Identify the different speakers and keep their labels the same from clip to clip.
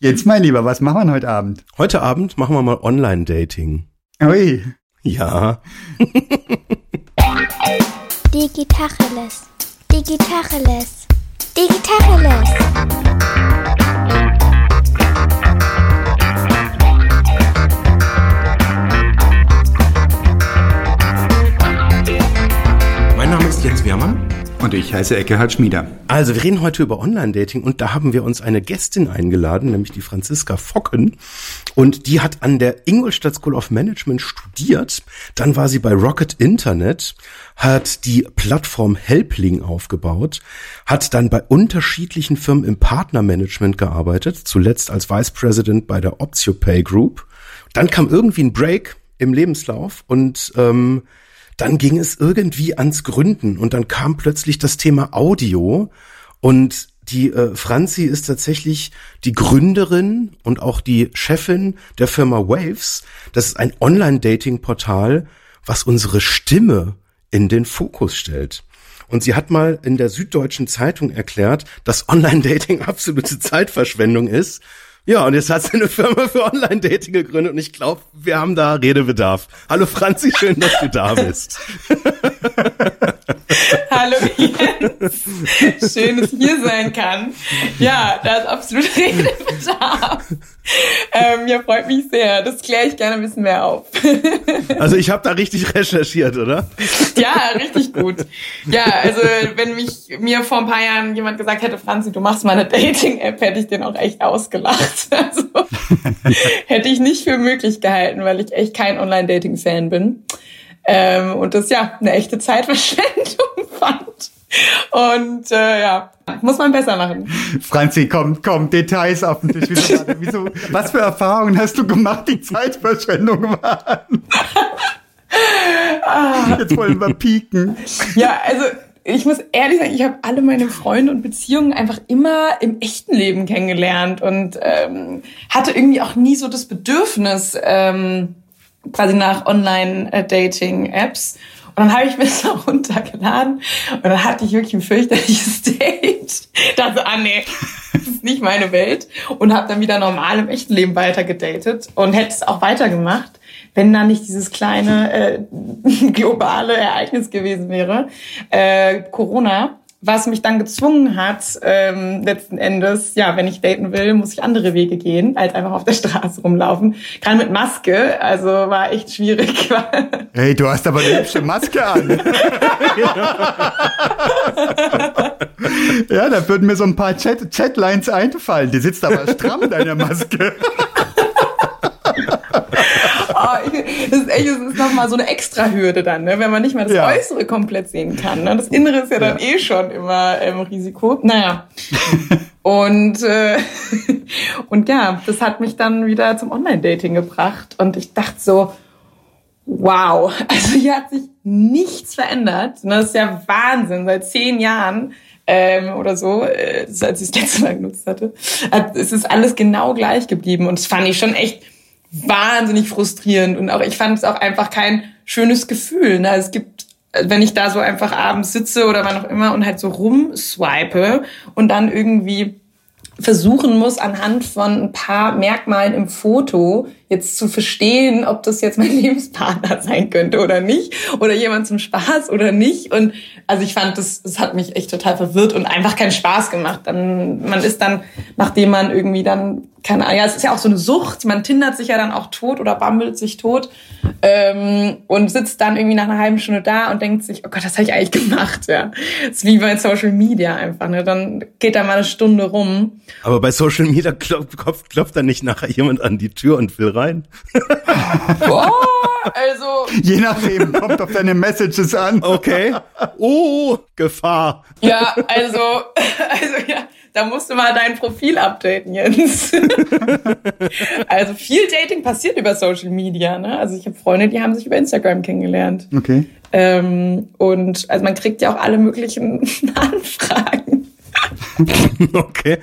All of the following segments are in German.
Speaker 1: Jetzt, mein Lieber, was machen wir heute Abend?
Speaker 2: Heute Abend machen wir mal Online-Dating.
Speaker 1: Ui.
Speaker 2: Ja.
Speaker 3: Digitacheles. Digitacheles. Digitacheles.
Speaker 1: Und ich heiße Eckehard Schmieder.
Speaker 2: Also, wir reden heute über Online-Dating und da haben wir uns eine Gästin eingeladen, nämlich die Franziska Focken. Und die hat an der Ingolstadt School of Management studiert. Dann war sie bei Rocket Internet, hat die Plattform Helpling aufgebaut, hat dann bei unterschiedlichen Firmen im Partnermanagement gearbeitet, zuletzt als Vice President bei der OptioPay Group. Dann kam irgendwie ein Break im Lebenslauf und ähm, dann ging es irgendwie ans Gründen und dann kam plötzlich das Thema Audio und die äh, Franzi ist tatsächlich die Gründerin und auch die Chefin der Firma Waves. Das ist ein Online-Dating-Portal, was unsere Stimme in den Fokus stellt. Und sie hat mal in der Süddeutschen Zeitung erklärt, dass Online-Dating absolute Zeitverschwendung ist ja, und jetzt hat sie eine Firma für Online-Dating gegründet und ich glaube, wir haben da Redebedarf. Hallo Franzi, schön, dass du da bist.
Speaker 4: Jens, schön, dass ich hier sein kann. Ja, da ist absolut Redebedarf. Ähm, ja, freut mich sehr. Das kläre ich gerne ein bisschen mehr auf.
Speaker 2: Also ich habe da richtig recherchiert, oder?
Speaker 4: Ja, richtig gut. Ja, also wenn mich mir vor ein paar Jahren jemand gesagt hätte, Franzi, du machst mal eine Dating-App, hätte ich den auch echt ausgelacht. Also hätte ich nicht für möglich gehalten, weil ich echt kein Online-Dating-Fan bin. Ähm, und das ja eine echte Zeitverschwendung fand. Und äh, ja, muss man besser machen.
Speaker 1: Franzi, komm, komm, Details auf den Tisch. Wieso, wieso, was für Erfahrungen hast du gemacht, die Zeitverschwendung waren? Ah. Jetzt wollen wir pieken.
Speaker 4: Ja, also ich muss ehrlich sagen, ich habe alle meine Freunde und Beziehungen einfach immer im echten Leben kennengelernt und ähm, hatte irgendwie auch nie so das Bedürfnis ähm, quasi nach Online-Dating-Apps. Und dann habe ich mir das auch runtergeladen und dann hatte ich wirklich ein fürchterliches Date. Dachte, ah nee, das ist nicht meine Welt. Und habe dann wieder normal im echten Leben weiter gedatet und hätte es auch weitergemacht, wenn da nicht dieses kleine äh, globale Ereignis gewesen wäre, äh, Corona was mich dann gezwungen hat, ähm, letzten Endes, ja, wenn ich daten will, muss ich andere Wege gehen, als einfach auf der Straße rumlaufen. Gerade mit Maske, also war echt schwierig.
Speaker 1: Hey, du hast aber eine hübsche Maske an. ja, da würden mir so ein paar Chat Chatlines einfallen. Die sitzt aber stramm, deine Maske.
Speaker 4: Oh, ich, das ist echt, das ist nochmal so eine extra Hürde dann, ne? wenn man nicht mal das ja. Äußere komplett sehen kann. Ne? Das Innere ist ja dann ja. eh schon immer im Risiko. Naja. und, äh, und ja, das hat mich dann wieder zum Online-Dating gebracht. Und ich dachte so, wow, also hier hat sich nichts verändert. Das ist ja Wahnsinn. Seit zehn Jahren ähm, oder so, äh, als ich das letzte Mal genutzt hatte, es ist alles genau gleich geblieben. Und das fand ich schon echt wahnsinnig frustrierend und auch ich fand es auch einfach kein schönes Gefühl. Ne? Es gibt, wenn ich da so einfach abends sitze oder wann auch immer und halt so rumswipe und dann irgendwie versuchen muss, anhand von ein paar Merkmalen im Foto jetzt zu verstehen, ob das jetzt mein Lebenspartner sein könnte oder nicht, oder jemand zum Spaß oder nicht. Und also ich fand, das, das hat mich echt total verwirrt und einfach keinen Spaß gemacht. Dann, man ist dann, nachdem man irgendwie dann keine Ahnung, ja, es ist ja auch so eine Sucht. Man tindert sich ja dann auch tot oder bammelt sich tot ähm, und sitzt dann irgendwie nach einer halben Stunde da und denkt sich, oh Gott, das habe ich eigentlich gemacht. Ja, das ist wie bei Social Media einfach. Ne? Dann geht da mal eine Stunde rum.
Speaker 2: Aber bei Social Media klopft, klopft, klopft dann nicht nachher jemand an die Tür und will rein.
Speaker 4: oh, also
Speaker 1: je nachdem kommt auf deine Messages an.
Speaker 2: Okay. Oh, Gefahr.
Speaker 4: Ja, also also ja da musst du mal dein Profil updaten, Jens. also viel Dating passiert über Social Media. Ne? Also ich habe Freunde, die haben sich über Instagram kennengelernt.
Speaker 1: Okay.
Speaker 4: Ähm, und also man kriegt ja auch alle möglichen Anfragen.
Speaker 2: okay.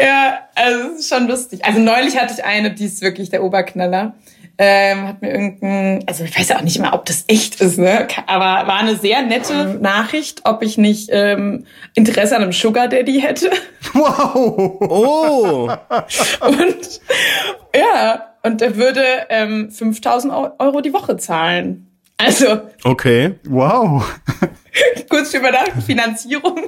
Speaker 4: Ja, also es ist schon lustig. Also neulich hatte ich eine, die ist wirklich der Oberknaller. ähm, hat mir irgendein, also ich weiß auch nicht mehr, ob das echt ist, ne? Aber war eine sehr nette Nachricht, ob ich nicht ähm, Interesse an einem Sugar Daddy hätte.
Speaker 1: Wow!
Speaker 2: Oh!
Speaker 4: Und ja, und er würde ähm, 5000 Euro die Woche zahlen. Also
Speaker 2: Okay.
Speaker 1: Wow!
Speaker 4: kurz überdacht, Finanzierung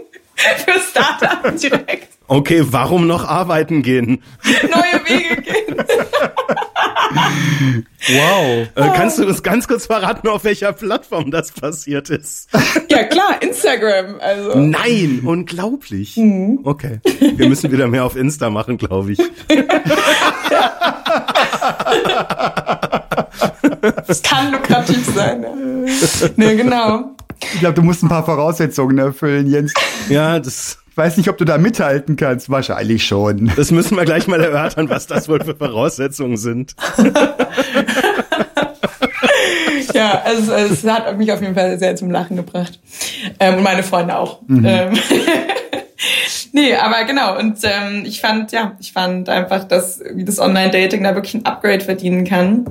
Speaker 4: für Startup direkt.
Speaker 2: Okay, warum noch arbeiten gehen?
Speaker 4: Neue Wege gehen.
Speaker 1: Wow!
Speaker 2: Äh, kannst du uns ganz kurz verraten, auf welcher Plattform das passiert ist?
Speaker 4: Ja klar, Instagram. Also
Speaker 2: Nein, unglaublich. Okay. Wir müssen wieder mehr auf Insta machen, glaube ich.
Speaker 4: Es kann lukrativ sein. Ja. Ne, genau.
Speaker 1: Ich glaube, du musst ein paar Voraussetzungen erfüllen, Jens.
Speaker 2: Ja, das,
Speaker 1: Ich weiß nicht, ob du da mithalten kannst. Wahrscheinlich schon.
Speaker 2: das müssen wir gleich mal erörtern, was das wohl für Voraussetzungen sind.
Speaker 4: Ja, also es hat mich auf jeden Fall sehr zum Lachen gebracht. Ähm, und meine Freunde auch. Ähm, nee, aber genau. Und ähm, ich fand, ja, ich fand einfach, dass wie das Online-Dating da wirklich ein Upgrade verdienen kann.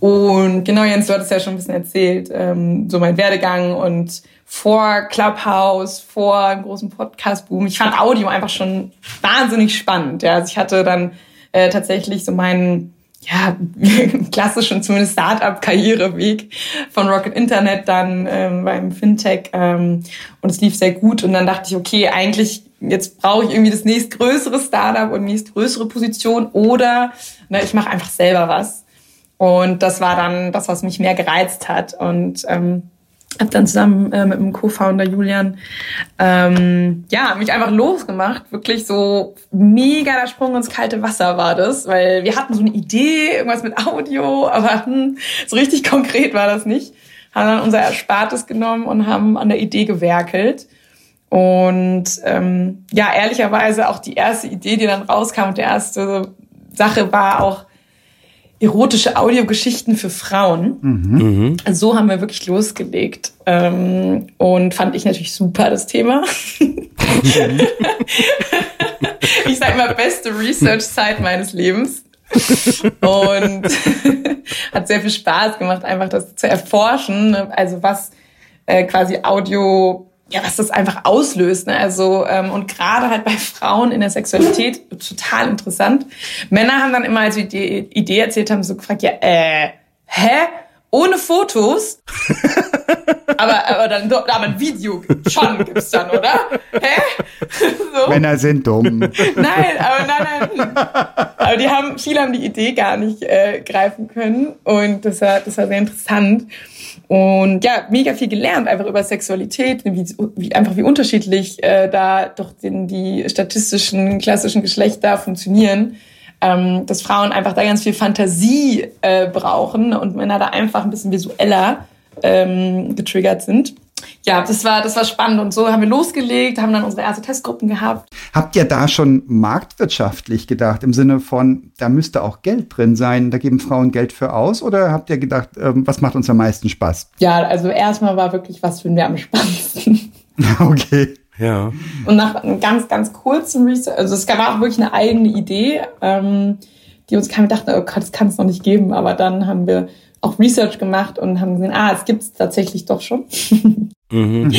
Speaker 4: Und genau, Jens, du hattest ja schon ein bisschen erzählt, ähm, so mein Werdegang und vor Clubhouse, vor dem großen Podcast-Boom. Ich fand Audio einfach schon wahnsinnig spannend. Ja, also ich hatte dann äh, tatsächlich so meinen ja, klassischen, zumindest Startup-Karriereweg von Rocket Internet dann ähm, beim Fintech ähm, und es lief sehr gut und dann dachte ich, okay, eigentlich jetzt brauche ich irgendwie das nächstgrößere Startup und nächstgrößere Position oder ne, ich mache einfach selber was und das war dann das, was mich mehr gereizt hat und ähm, habe dann zusammen äh, mit dem Co-Founder Julian ähm, ja mich einfach losgemacht. Wirklich so mega der Sprung ins kalte Wasser war das, weil wir hatten so eine Idee, irgendwas mit Audio, aber hm, so richtig konkret war das nicht. Haben dann unser Erspartes genommen und haben an der Idee gewerkelt. Und ähm, ja, ehrlicherweise auch die erste Idee, die dann rauskam und die erste Sache war auch erotische Audiogeschichten für Frauen. So haben wir wirklich losgelegt. Ähm, und fand ich natürlich super, das Thema. ich sage mal, beste Research-Zeit meines Lebens. Und hat sehr viel Spaß gemacht, einfach das zu erforschen. Also was äh, quasi Audio ja, was das einfach auslöst. Ne? Also ähm, und gerade halt bei Frauen in der Sexualität total interessant. Männer haben dann immer, als wir die Idee erzählt haben, so gefragt, ja, äh, hä? Ohne Fotos? aber, aber dann aber ein Video schon gibt's dann, oder? Hä? so.
Speaker 1: Männer sind dumm.
Speaker 4: Nein, aber nein, nein. Aber die haben, viele haben die Idee gar nicht äh, greifen können. Und das war, das war sehr interessant. Und ja, mega viel gelernt, einfach über Sexualität, wie, wie einfach wie unterschiedlich äh, da doch den, die statistischen, klassischen Geschlechter funktionieren. Ähm, dass Frauen einfach da ganz viel Fantasie äh, brauchen und Männer da einfach ein bisschen visueller ähm, getriggert sind. Ja, das war, das war spannend und so haben wir losgelegt, haben dann unsere erste Testgruppen gehabt.
Speaker 1: Habt ihr da schon marktwirtschaftlich gedacht, im Sinne von, da müsste auch Geld drin sein, da geben Frauen Geld für aus? Oder habt ihr gedacht, ähm, was macht uns am meisten Spaß?
Speaker 4: Ja, also erstmal war wirklich, was finden wir am spannendsten.
Speaker 1: Okay.
Speaker 2: Ja.
Speaker 4: Und nach einem ganz, ganz kurzen Research, also es war auch wirklich eine eigene Idee, ähm, die uns kam, wir dachten, oh Gott, das kann es noch nicht geben, aber dann haben wir auch Research gemacht und haben gesehen, ah, es gibt es tatsächlich doch schon.
Speaker 2: Mhm.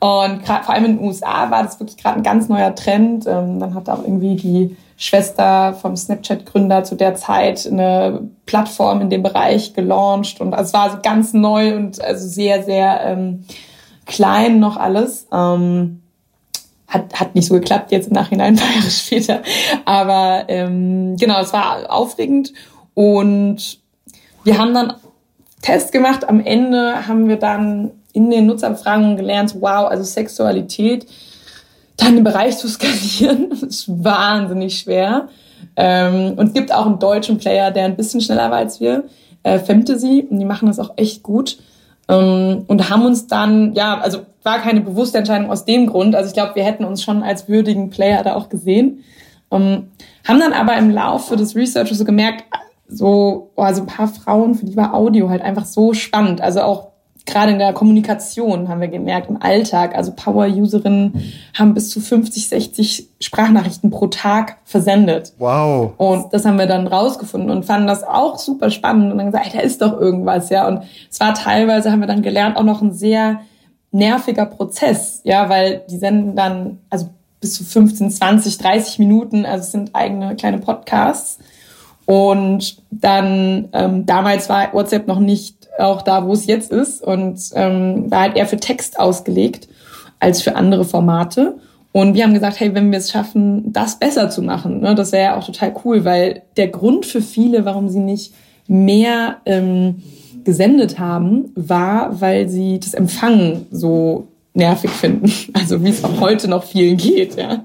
Speaker 4: Und grad, vor allem in den USA war das wirklich gerade ein ganz neuer Trend. Ähm, dann hat auch irgendwie die Schwester vom Snapchat-Gründer zu der Zeit eine Plattform in dem Bereich gelauncht. Und also es war so ganz neu und also sehr, sehr ähm, klein noch alles. Ähm, hat, hat nicht so geklappt jetzt im Nachhinein, ein paar Jahre später. Aber ähm, genau, es war aufregend. Und wir haben dann Test gemacht. Am Ende haben wir dann in den Nutzerbefragungen gelernt, wow, also Sexualität, dann den Bereich zu skalieren, ist wahnsinnig schwer. Ähm, und es gibt auch einen deutschen Player, der ein bisschen schneller war als wir, äh, Fantasy, und die machen das auch echt gut. Ähm, und haben uns dann, ja, also war keine bewusste Entscheidung aus dem Grund. Also ich glaube, wir hätten uns schon als würdigen Player da auch gesehen. Ähm, haben dann aber im Laufe des Researches so gemerkt, so, oh, also ein paar Frauen, für die war Audio halt einfach so spannend. Also auch gerade in der Kommunikation haben wir gemerkt, im Alltag, also Power-Userinnen haben bis zu 50, 60 Sprachnachrichten pro Tag versendet.
Speaker 1: Wow.
Speaker 4: Und das haben wir dann rausgefunden und fanden das auch super spannend und dann gesagt, ey, da ist doch irgendwas, ja. Und es war teilweise, haben wir dann gelernt, auch noch ein sehr nerviger Prozess, ja, weil die senden dann, also bis zu 15, 20, 30 Minuten, also es sind eigene kleine Podcasts. Und dann, ähm, damals war WhatsApp noch nicht auch da, wo es jetzt ist und ähm, war halt eher für Text ausgelegt als für andere Formate. Und wir haben gesagt, hey, wenn wir es schaffen, das besser zu machen, ne, das wäre ja auch total cool, weil der Grund für viele, warum sie nicht mehr ähm, gesendet haben, war, weil sie das Empfangen so nervig finden. Also wie es auch heute noch vielen geht, ja.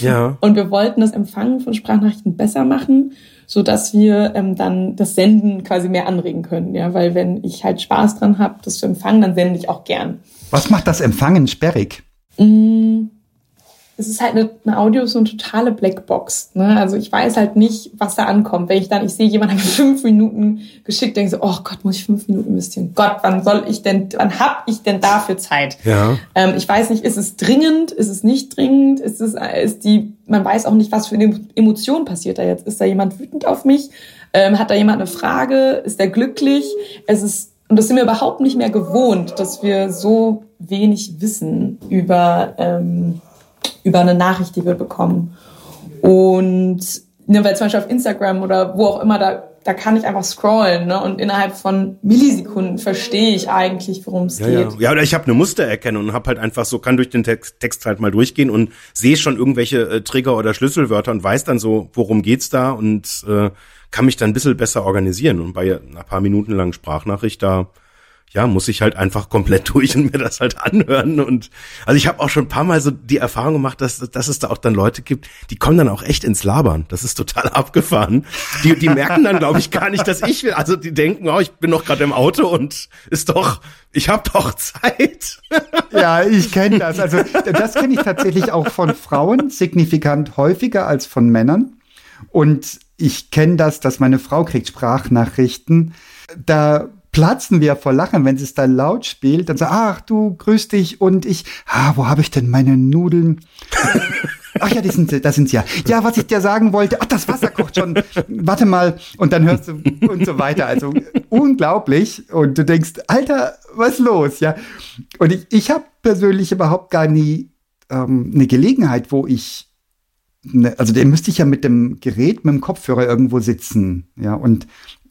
Speaker 2: Ja.
Speaker 4: Und wir wollten das Empfangen von Sprachnachrichten besser machen, so dass wir ähm, dann das Senden quasi mehr anregen können, ja, weil wenn ich halt Spaß dran habe, das zu empfangen, dann sende ich auch gern.
Speaker 1: Was macht das Empfangen sperrig?
Speaker 4: Mm, es ist halt eine, eine Audio so eine totale Blackbox. Ne? Also ich weiß halt nicht, was da ankommt. Wenn ich dann, ich sehe jemanden hat fünf Minuten geschickt, denke so, oh Gott, muss ich fünf Minuten investieren? Gott, wann soll ich denn, wann hab ich denn dafür Zeit?
Speaker 2: Ja.
Speaker 4: Ähm, ich weiß nicht, ist es dringend, ist es nicht dringend, ist es, ist die, man weiß auch nicht, was für eine Emotion passiert da jetzt. Ist da jemand wütend auf mich? Ähm, hat da jemand eine Frage? Ist der glücklich? Es ist, und das sind wir überhaupt nicht mehr gewohnt, dass wir so wenig wissen über, ähm, über eine Nachricht, die wir bekommen. Und ne, weil zum Beispiel auf Instagram oder wo auch immer, da, da kann ich einfach scrollen ne? und innerhalb von Millisekunden verstehe ich eigentlich, worum es
Speaker 2: Ja,
Speaker 4: geht.
Speaker 2: ja. ja, oder ich habe eine Mustererkennung und habe halt einfach so, kann durch den Text, Text halt mal durchgehen und sehe schon irgendwelche äh, Trigger oder Schlüsselwörter und weiß dann so, worum geht's da und äh, kann mich dann ein bisschen besser organisieren. Und bei einer paar Minuten langen Sprachnachricht da ja, muss ich halt einfach komplett durch und mir das halt anhören. Und also ich habe auch schon ein paar Mal so die Erfahrung gemacht, dass, dass es da auch dann Leute gibt, die kommen dann auch echt ins Labern. Das ist total abgefahren. Die, die merken dann, glaube ich, gar nicht, dass ich will. Also die denken, oh, ich bin doch gerade im Auto und ist doch, ich habe doch Zeit.
Speaker 1: Ja, ich kenne das. Also das kenne ich tatsächlich auch von Frauen signifikant häufiger als von Männern. Und ich kenne das, dass meine Frau kriegt Sprachnachrichten. Da platzen wir vor Lachen, wenn sie es dann laut spielt. Dann sagt, ach du, grüß dich und ich, ah, wo habe ich denn meine Nudeln? Ach ja, die sind, da sind sie ja. Ja, was ich dir sagen wollte, ach, das Wasser kocht schon. Warte mal. Und dann hörst du und so weiter. Also unglaublich. Und du denkst, Alter, was ist los? Ja. Und ich, ich habe persönlich überhaupt gar nie ähm, eine Gelegenheit, wo ich, ne, also den müsste ich ja mit dem Gerät, mit dem Kopfhörer irgendwo sitzen. Ja. Und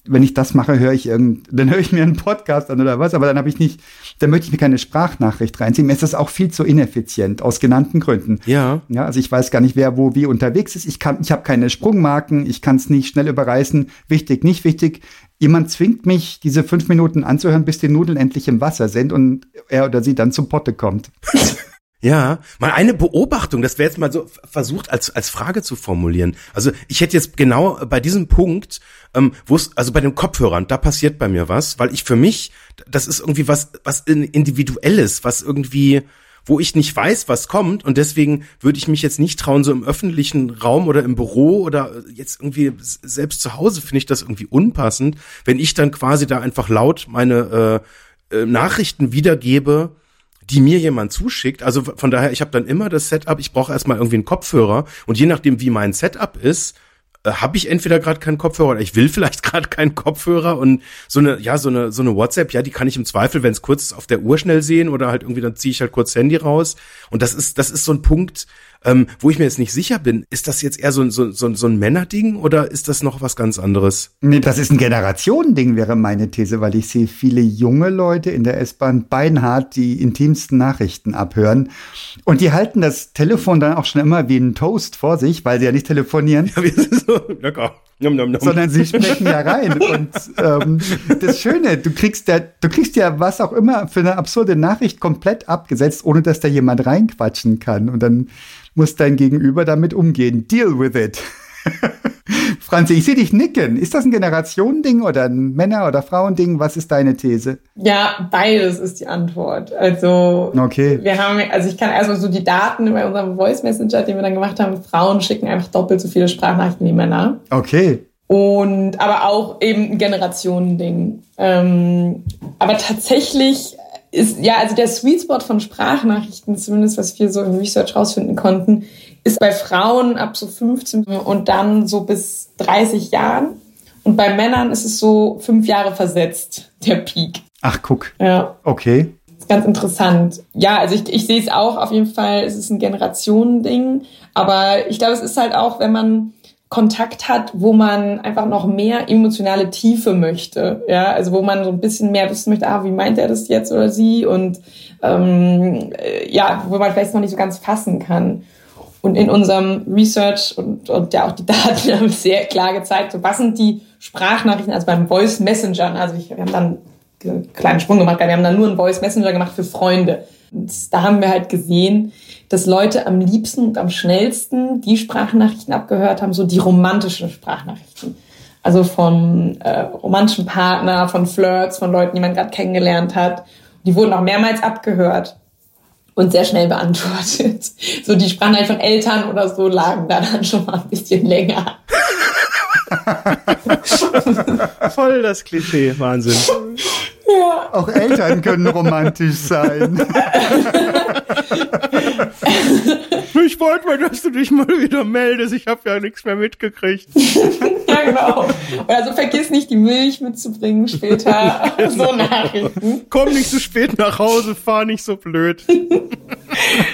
Speaker 1: wenn ich das mache, höre ich irgend, dann höre ich mir einen Podcast an oder was, aber dann habe ich nicht, dann möchte ich mir keine Sprachnachricht reinziehen. Mir ist das auch viel zu ineffizient, aus genannten Gründen.
Speaker 2: Ja.
Speaker 1: Ja, also ich weiß gar nicht, wer wo wie unterwegs ist. Ich kann, ich habe keine Sprungmarken, ich kann es nicht schnell überreißen. Wichtig, nicht wichtig. Jemand zwingt mich, diese fünf Minuten anzuhören, bis die Nudeln endlich im Wasser sind und er oder sie dann zum Potte kommt.
Speaker 2: Ja, mal eine Beobachtung, das wäre jetzt mal so versucht als als Frage zu formulieren. Also ich hätte jetzt genau bei diesem Punkt, ähm, wo es also bei den Kopfhörern, da passiert bei mir was, weil ich für mich, das ist irgendwie was was individuelles, was irgendwie wo ich nicht weiß, was kommt und deswegen würde ich mich jetzt nicht trauen, so im öffentlichen Raum oder im Büro oder jetzt irgendwie selbst zu Hause finde ich das irgendwie unpassend, wenn ich dann quasi da einfach laut meine äh, äh, Nachrichten wiedergebe, die mir jemand zuschickt. Also von daher, ich habe dann immer das Setup, ich brauche erstmal irgendwie einen Kopfhörer. Und je nachdem, wie mein Setup ist, äh, habe ich entweder gerade keinen Kopfhörer oder ich will vielleicht gerade keinen Kopfhörer. Und so eine ja so eine so eine WhatsApp ja die kann ich im Zweifel wenn es kurz ist auf der Uhr schnell sehen oder halt irgendwie dann ziehe ich halt kurz Handy raus. Und das ist das ist so ein Punkt ähm, wo ich mir jetzt nicht sicher bin ist das jetzt eher so, so, so, so ein Männerding oder ist das noch was ganz anderes?
Speaker 1: Nee, das ist ein Generationending, wäre meine These, weil ich sehe viele junge Leute in der S-Bahn beinhart die intimsten Nachrichten abhören. Und die halten das Telefon dann auch schon immer wie ein Toast vor sich, weil sie ja nicht telefonieren,
Speaker 2: ja, wir sind so lecker nom, nom, nom.
Speaker 1: sondern sie sprechen ja rein. Und ähm, das Schöne, du kriegst ja, du kriegst ja was auch immer für eine absurde Nachricht komplett abgesetzt, ohne dass da jemand reinquatschen kann. Und dann muss dein Gegenüber damit umgehen. Deal with it. Franzi, ich sehe dich nicken. Ist das ein Generationending oder ein Männer- oder Frauending? Was ist deine These?
Speaker 4: Ja, beides ist die Antwort. Also
Speaker 1: Okay.
Speaker 4: wir haben, also ich kann erstmal so die Daten bei unserem Voice Messenger, den wir dann gemacht haben, Frauen schicken einfach doppelt so viele Sprachnachrichten wie Männer.
Speaker 1: Okay.
Speaker 4: Und aber auch eben ein Generationending. Ähm, aber tatsächlich ist, ja, also der Sweet Spot von Sprachnachrichten, zumindest was wir so im Research rausfinden konnten, ist bei Frauen ab so 15 und dann so bis 30 Jahren. Und bei Männern ist es so fünf Jahre versetzt, der Peak.
Speaker 1: Ach, guck.
Speaker 4: Ja.
Speaker 1: Okay.
Speaker 4: Das ist ganz interessant. Ja, also ich, ich sehe es auch auf jeden Fall, es ist ein Generationending. Aber ich glaube, es ist halt auch, wenn man Kontakt hat, wo man einfach noch mehr emotionale Tiefe möchte. Ja, also wo man so ein bisschen mehr wissen möchte, ah, wie meint er das jetzt oder sie? Und ähm, äh, ja, wo man vielleicht noch nicht so ganz fassen kann. Und in unserem Research und, und ja auch die Daten haben sehr klar gezeigt, so was sind die Sprachnachrichten, also beim Voice Messenger. Also ich, wir haben dann einen kleinen Sprung gemacht, wir haben dann nur einen Voice Messenger gemacht für Freunde. Und da haben wir halt gesehen, dass Leute am liebsten und am schnellsten die Sprachnachrichten abgehört haben, so die romantischen Sprachnachrichten. Also von äh, romantischen Partner, von Flirts, von Leuten, die man gerade kennengelernt hat. Die wurden auch mehrmals abgehört und sehr schnell beantwortet. So die Sprachnachrichten von Eltern oder so lagen da dann schon mal ein bisschen länger.
Speaker 2: Voll das Klischee, Wahnsinn.
Speaker 1: Ja. Auch Eltern können romantisch sein.
Speaker 2: ich wollte mal, dass du dich mal wieder meldest. Ich habe ja nichts mehr mitgekriegt.
Speaker 4: ja, genau. Also vergiss nicht, die Milch mitzubringen später. so Nachrichten.
Speaker 2: Komm nicht so spät nach Hause, fahr nicht so blöd.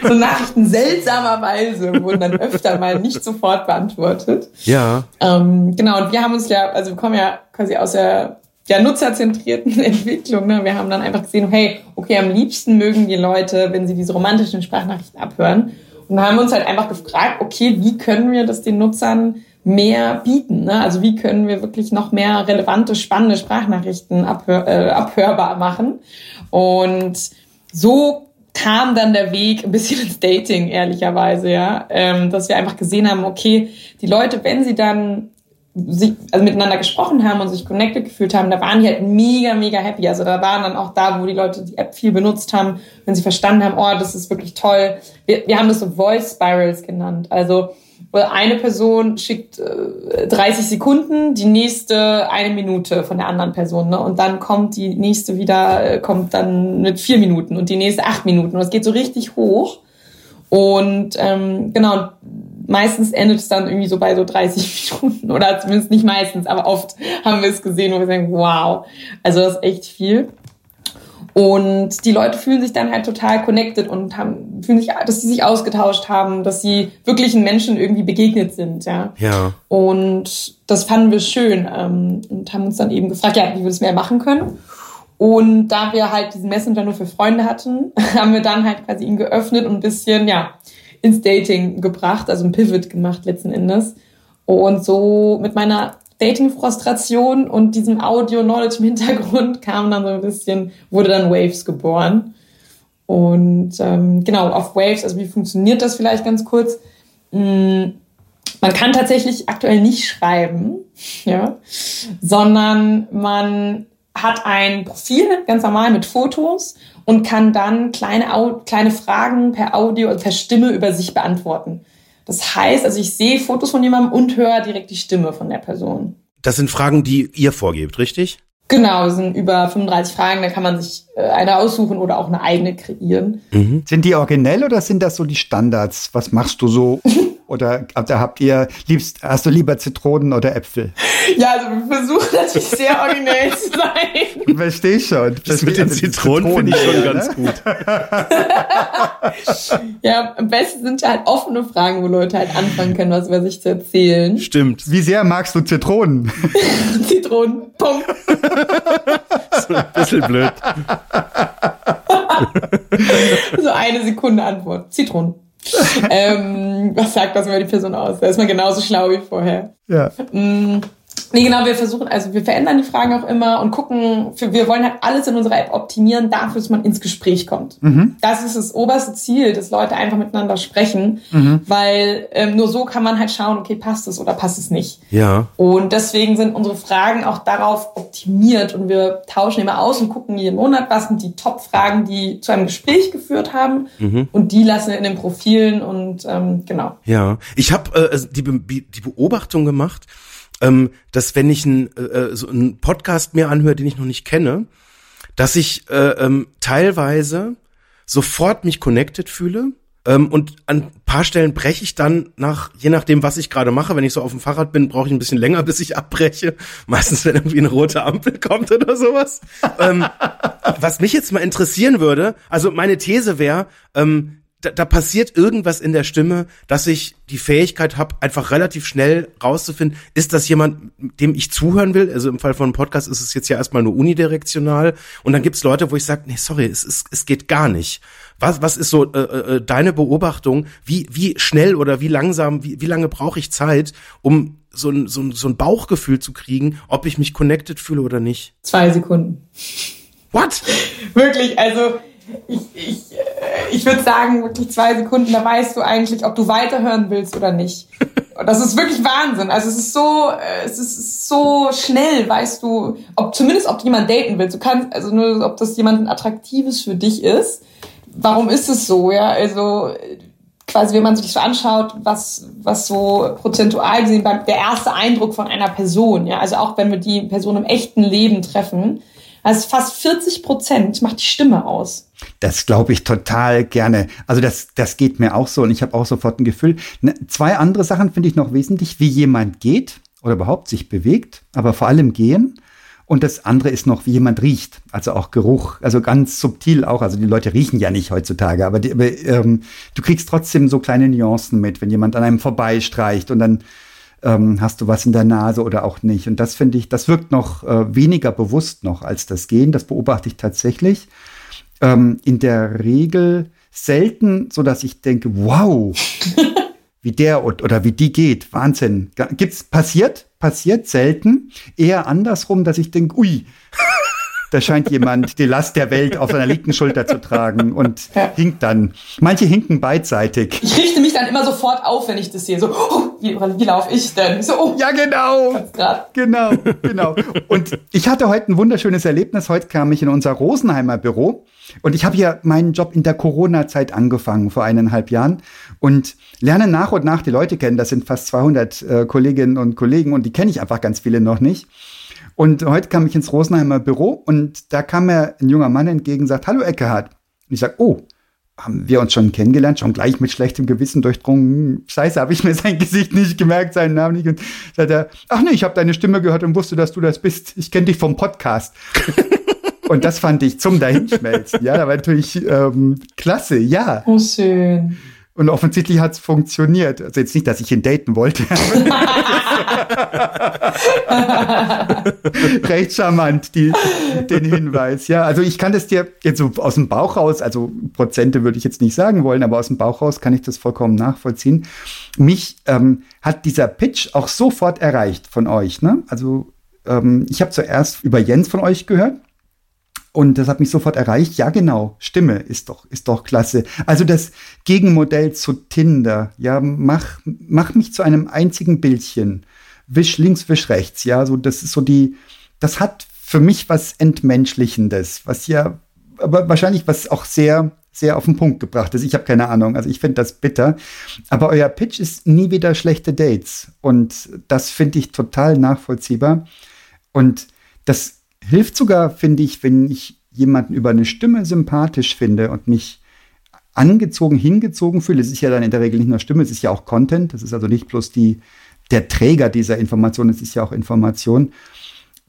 Speaker 4: so Nachrichten seltsamerweise wurden dann öfter mal nicht sofort beantwortet.
Speaker 2: Ja.
Speaker 4: Ähm, genau, und wir haben uns ja, also wir kommen ja quasi aus der ja, nutzerzentrierten Entwicklung. Ne? Wir haben dann einfach gesehen, hey, okay, am liebsten mögen die Leute, wenn sie diese romantischen Sprachnachrichten abhören. Und haben uns halt einfach gefragt, okay, wie können wir das den Nutzern mehr bieten? Ne? Also wie können wir wirklich noch mehr relevante, spannende Sprachnachrichten abhör äh, abhörbar machen? Und so kam dann der Weg ein bisschen ins Dating, ehrlicherweise, ja. Ähm, dass wir einfach gesehen haben, okay, die Leute, wenn sie dann sich, also miteinander gesprochen haben und sich connected gefühlt haben, da waren die halt mega, mega happy. Also da waren dann auch da, wo die Leute die App viel benutzt haben, wenn sie verstanden haben, oh, das ist wirklich toll. Wir, wir haben das so Voice Spirals genannt. Also eine Person schickt äh, 30 Sekunden, die nächste eine Minute von der anderen Person. Ne? Und dann kommt die nächste wieder, äh, kommt dann mit vier Minuten und die nächste acht Minuten. Und es geht so richtig hoch. Und ähm, genau, meistens endet es dann irgendwie so bei so 30 Minuten oder zumindest nicht meistens, aber oft haben wir es gesehen, wo wir sagen, wow, also das ist echt viel. Und die Leute fühlen sich dann halt total connected und haben, fühlen sich, dass sie sich ausgetauscht haben, dass sie wirklichen Menschen irgendwie begegnet sind, ja.
Speaker 2: Ja.
Speaker 4: Und das fanden wir schön ähm, und haben uns dann eben gefragt, ja, wie wir das mehr machen können. Und da wir halt diesen Messenger nur für Freunde hatten, haben wir dann halt quasi ihn geöffnet und ein bisschen, ja, ins Dating gebracht, also ein Pivot gemacht letzten Endes. Und so mit meiner Dating-Frustration und diesem Audio-Knowledge im Hintergrund kam dann so ein bisschen, wurde dann Waves geboren. Und ähm, genau, auf Waves, also wie funktioniert das vielleicht ganz kurz? Hm, man kann tatsächlich aktuell nicht schreiben, ja, sondern man hat ein Profil, ganz normal mit Fotos und kann dann kleine, Au kleine Fragen per Audio, also per Stimme über sich beantworten. Das heißt, also ich sehe Fotos von jemandem und höre direkt die Stimme von der Person.
Speaker 2: Das sind Fragen, die ihr vorgebt, richtig?
Speaker 4: Genau, es sind über 35 Fragen, da kann man sich äh, eine aussuchen oder auch eine eigene kreieren.
Speaker 1: Mhm. Sind die originell oder sind das so die Standards? Was machst du so Oder da habt ihr liebst, hast du lieber Zitronen oder Äpfel?
Speaker 4: Ja, also wir versuchen natürlich sehr originell zu sein.
Speaker 1: Verstehe ich schon.
Speaker 2: Das mit den Zitronen, Zitronen finde ich schon ja, ganz ne? gut.
Speaker 4: ja, am besten sind ja halt offene Fragen, wo Leute halt anfangen können, was über sich zu erzählen.
Speaker 2: Stimmt.
Speaker 1: Wie sehr magst du Zitronen?
Speaker 4: Zitronen, Punkt.
Speaker 2: so ein bisschen blöd.
Speaker 4: so eine Sekunde Antwort. Zitronen ähm, was sagt das über die Person aus? Da ist man genauso schlau wie vorher.
Speaker 1: Ja.
Speaker 4: Mm, Nee, genau, wir versuchen, also wir verändern die Fragen auch immer und gucken, für, wir wollen halt alles in unserer App optimieren dafür, dass man ins Gespräch kommt. Mhm. Das ist das oberste Ziel, dass Leute einfach miteinander sprechen, mhm. weil ähm, nur so kann man halt schauen, okay, passt es oder passt es nicht.
Speaker 2: Ja.
Speaker 4: Und deswegen sind unsere Fragen auch darauf optimiert und wir tauschen immer aus und gucken jeden Monat, was sind die Top-Fragen, die zu einem Gespräch geführt haben mhm. und die lassen wir in den Profilen und ähm, genau.
Speaker 2: Ja, ich habe äh, also die, die Beobachtung gemacht, ähm, dass wenn ich einen, äh, äh, so einen Podcast mir anhöre, den ich noch nicht kenne, dass ich äh, ähm, teilweise sofort mich connected fühle. Ähm, und an ein paar Stellen breche ich dann nach, je nachdem, was ich gerade mache. Wenn ich so auf dem Fahrrad bin, brauche ich ein bisschen länger, bis ich abbreche. Meistens, wenn irgendwie eine rote Ampel kommt oder sowas. ähm, was mich jetzt mal interessieren würde, also meine These wäre, ähm, da, da passiert irgendwas in der Stimme, dass ich die Fähigkeit habe, einfach relativ schnell rauszufinden, ist das jemand, dem ich zuhören will? Also im Fall von einem Podcast ist es jetzt ja erstmal nur unidirektional. Und dann gibt's Leute, wo ich sage, nee, sorry, es, es, es geht gar nicht. Was, was ist so äh, äh, deine Beobachtung? Wie, wie schnell oder wie langsam, wie, wie lange brauche ich Zeit, um so ein, so, ein, so ein Bauchgefühl zu kriegen, ob ich mich connected fühle oder nicht?
Speaker 4: Zwei Sekunden.
Speaker 2: What?
Speaker 4: Wirklich, also ich, ich, äh, ich würde sagen, wirklich zwei Sekunden, da weißt du eigentlich, ob du weiterhören willst oder nicht. Und das ist wirklich Wahnsinn. Also es ist so, äh, es ist so schnell, weißt du, ob zumindest ob jemand daten willst. Du kannst, also nur, ob das jemand attraktives für dich ist. Warum ist es so? Ja, also quasi, wenn man sich so anschaut, was, was so prozentual gesehen der erste Eindruck von einer Person, ja, also auch wenn wir die Person im echten Leben treffen, also fast 40 Prozent macht die Stimme aus.
Speaker 1: Das glaube ich total gerne. Also das, das geht mir auch so und ich habe auch sofort ein Gefühl. Ne, zwei andere Sachen finde ich noch wesentlich, wie jemand geht oder überhaupt sich bewegt, aber vor allem gehen. Und das andere ist noch, wie jemand riecht, also auch Geruch, also ganz subtil auch. Also die Leute riechen ja nicht heutzutage, aber, die, aber ähm, du kriegst trotzdem so kleine Nuancen mit, wenn jemand an einem vorbeistreicht und dann ähm, hast du was in der Nase oder auch nicht. Und das finde ich, das wirkt noch äh, weniger bewusst noch als das Gehen. Das beobachte ich tatsächlich. Ähm, in der Regel selten, so dass ich denke, wow, wie der oder wie die geht. Wahnsinn. Gibt's passiert? Passiert selten. Eher andersrum, dass ich denke, ui, da scheint jemand die Last der Welt auf seiner linken Schulter zu tragen und ja. hinkt dann. Manche hinken beidseitig.
Speaker 4: Ich richte mich dann immer sofort auf, wenn ich das sehe. So, oh, wie, wie laufe ich denn? So,
Speaker 1: oh, ja, genau. Genau, genau. Und ich hatte heute ein wunderschönes Erlebnis. Heute kam ich in unser Rosenheimer Büro und ich habe hier meinen Job in der Corona-Zeit angefangen, vor eineinhalb Jahren und lerne nach und nach die Leute kennen. Das sind fast 200 äh, Kolleginnen und Kollegen und die kenne ich einfach ganz viele noch nicht. Und heute kam ich ins Rosenheimer Büro und da kam mir ein junger Mann entgegen und sagt, hallo Eckehard. Und ich sage, oh, haben wir uns schon kennengelernt, schon gleich mit schlechtem Gewissen durchdrungen. Scheiße, habe ich mir sein Gesicht nicht gemerkt, seinen Namen nicht. Und sagt er, ach nee, ich habe deine Stimme gehört und wusste, dass du das bist. Ich kenne dich vom Podcast. und das fand ich zum Dahinschmelzen. Ja, da war natürlich ähm, klasse, ja.
Speaker 4: Oh, schön.
Speaker 1: Und offensichtlich hat es funktioniert. Also jetzt nicht, dass ich ihn daten wollte. Recht charmant, die, den Hinweis. Ja, also ich kann das dir jetzt so aus dem Bauch raus, also Prozente würde ich jetzt nicht sagen wollen, aber aus dem Bauch raus kann ich das vollkommen nachvollziehen. Mich ähm, hat dieser Pitch auch sofort erreicht von euch. Ne? Also ähm, ich habe zuerst über Jens von euch gehört und das hat mich sofort erreicht. Ja, genau. Stimme ist doch, ist doch klasse. Also das Gegenmodell zu Tinder. Ja, mach, mach mich zu einem einzigen Bildchen. Wisch links, wisch rechts. Ja, so, das ist so die, das hat für mich was Entmenschlichendes, was ja, aber wahrscheinlich was auch sehr, sehr auf den Punkt gebracht ist. Ich habe keine Ahnung. Also ich finde das bitter. Aber euer Pitch ist nie wieder schlechte Dates. Und das finde ich total nachvollziehbar. Und das hilft sogar, finde ich, wenn ich jemanden über eine Stimme sympathisch finde und mich angezogen, hingezogen fühle. Es ist ja dann in der Regel nicht nur Stimme, es ist ja auch Content. Das ist also nicht bloß die, der Träger dieser Information, es ist ja auch Information.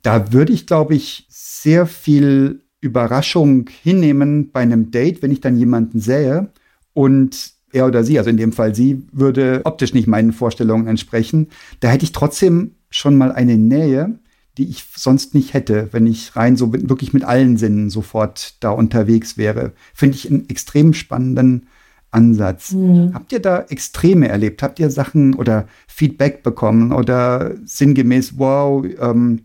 Speaker 1: Da würde ich, glaube ich, sehr viel Überraschung hinnehmen bei einem Date, wenn ich dann jemanden sähe und er oder sie, also in dem Fall sie, würde optisch nicht meinen Vorstellungen entsprechen. Da hätte ich trotzdem schon mal eine Nähe, die ich sonst nicht hätte, wenn ich rein so wirklich mit allen Sinnen sofort da unterwegs wäre. Finde ich einen extrem spannenden Ansatz. Mhm. Habt ihr da Extreme erlebt? Habt ihr Sachen oder Feedback bekommen oder sinngemäß, wow, ähm,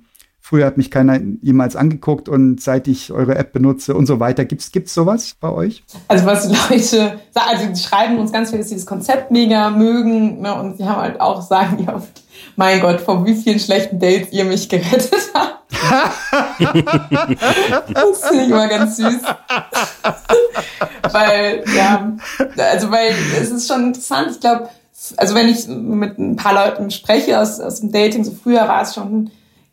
Speaker 1: früher hat mich keiner jemals angeguckt und seit ich eure App benutze und so weiter. Gibt's, gibt's sowas bei euch?
Speaker 4: Also was Leute, also die schreiben uns ganz viel, dass sie das Konzept mega mögen ne, und sie haben halt auch, sagen die oft, mein Gott, vor wie vielen schlechten Dates ihr mich gerettet habt. das finde ich immer ganz süß. weil, ja, also weil es ist schon interessant. Ich glaube, also wenn ich mit ein paar Leuten spreche aus, aus dem Dating, so früher war es schon,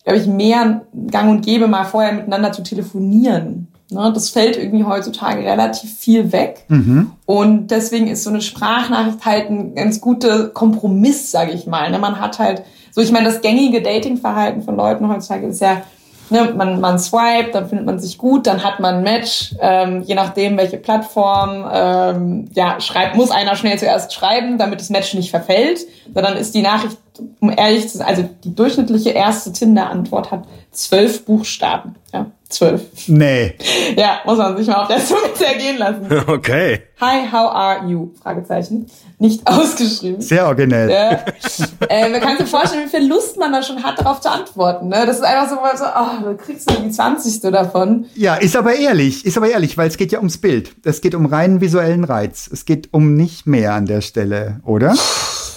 Speaker 4: glaube ich, mehr gang und gäbe, mal vorher miteinander zu telefonieren. Ne? Das fällt irgendwie heutzutage relativ viel weg.
Speaker 1: Mhm.
Speaker 4: Und deswegen ist so eine Sprachnachricht halt ein ganz guter Kompromiss, sage ich mal. Ne? Man hat halt, so ich meine, das gängige Datingverhalten von Leuten heutzutage ist ja, ne, man, man swiped, dann findet man sich gut, dann hat man ein Match, ähm, je nachdem, welche Plattform, ähm, ja, schreibt, muss einer schnell zuerst schreiben, damit das Match nicht verfällt. Dann ist die Nachricht, um ehrlich zu sein, also die durchschnittliche erste Tinder-Antwort hat zwölf Buchstaben. Ja, zwölf.
Speaker 1: Nee.
Speaker 4: Ja, muss man sich mal auf der Zunge zergehen lassen.
Speaker 2: Okay.
Speaker 4: Hi, how are you? Fragezeichen. Nicht ausgeschrieben.
Speaker 1: Sehr originell.
Speaker 4: Ja. äh, man kann sich vorstellen, wie viel Lust man da schon hat, darauf zu antworten. Ne? Das ist einfach so, so oh, du kriegst du die 20. davon.
Speaker 1: Ja, ist aber ehrlich, ist aber ehrlich, weil es geht ja ums Bild. Es geht um reinen visuellen Reiz. Es geht um nicht mehr an der Stelle, oder?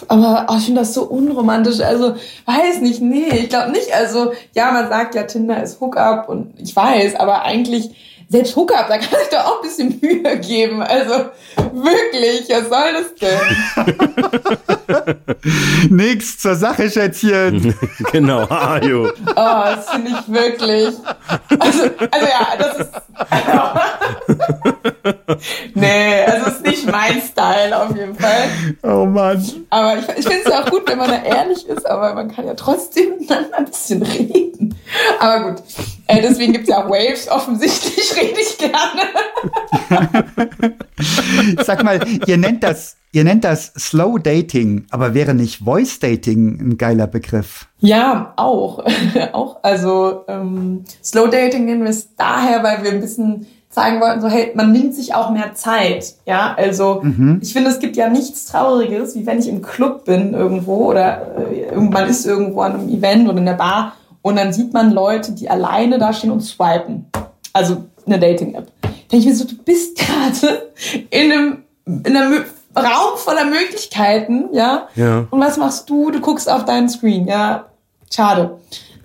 Speaker 4: Aber oh, ich finde das so unromantisch. Also, weiß nicht, nee, ich glaube nicht. Also, ja, man sagt ja, Tinder ist Hookup und ich weiß, aber eigentlich selbst Hookup, da kann ich doch auch ein bisschen Mühe geben. Also wirklich, was soll das denn?
Speaker 1: Nix zur Sache, Schätzchen.
Speaker 2: genau, Ajo.
Speaker 4: Oh, das finde ich wirklich. Also, also ja, das ist. Nee, also ist nicht mein Style auf jeden Fall.
Speaker 1: Oh Mann.
Speaker 4: Aber ich, ich finde es ja auch gut, wenn man da ehrlich ist, aber man kann ja trotzdem dann ein bisschen reden. Aber gut. Äh, deswegen gibt es ja auch Waves. Offensichtlich rede ich gerne.
Speaker 1: Sag mal, ihr nennt das, ihr nennt das Slow Dating, aber wäre nicht Voice Dating ein geiler Begriff?
Speaker 4: Ja, auch. auch. Also ähm, Slow Dating nennen wir es daher, weil wir ein bisschen zeigen wollten, so hey, man nimmt sich auch mehr Zeit. Ja, also
Speaker 1: Mhm.
Speaker 4: ich finde, es gibt ja nichts Trauriges, wie wenn ich im Club bin irgendwo oder äh, man ist irgendwo an einem Event oder in der Bar und dann sieht man Leute, die alleine da stehen und swipen. Also eine Dating-App. Denke ich mir so, du bist gerade in einem, in einem Raum voller Möglichkeiten, ja?
Speaker 2: Ja.
Speaker 4: Und was machst du? Du guckst auf deinen Screen, ja? Schade.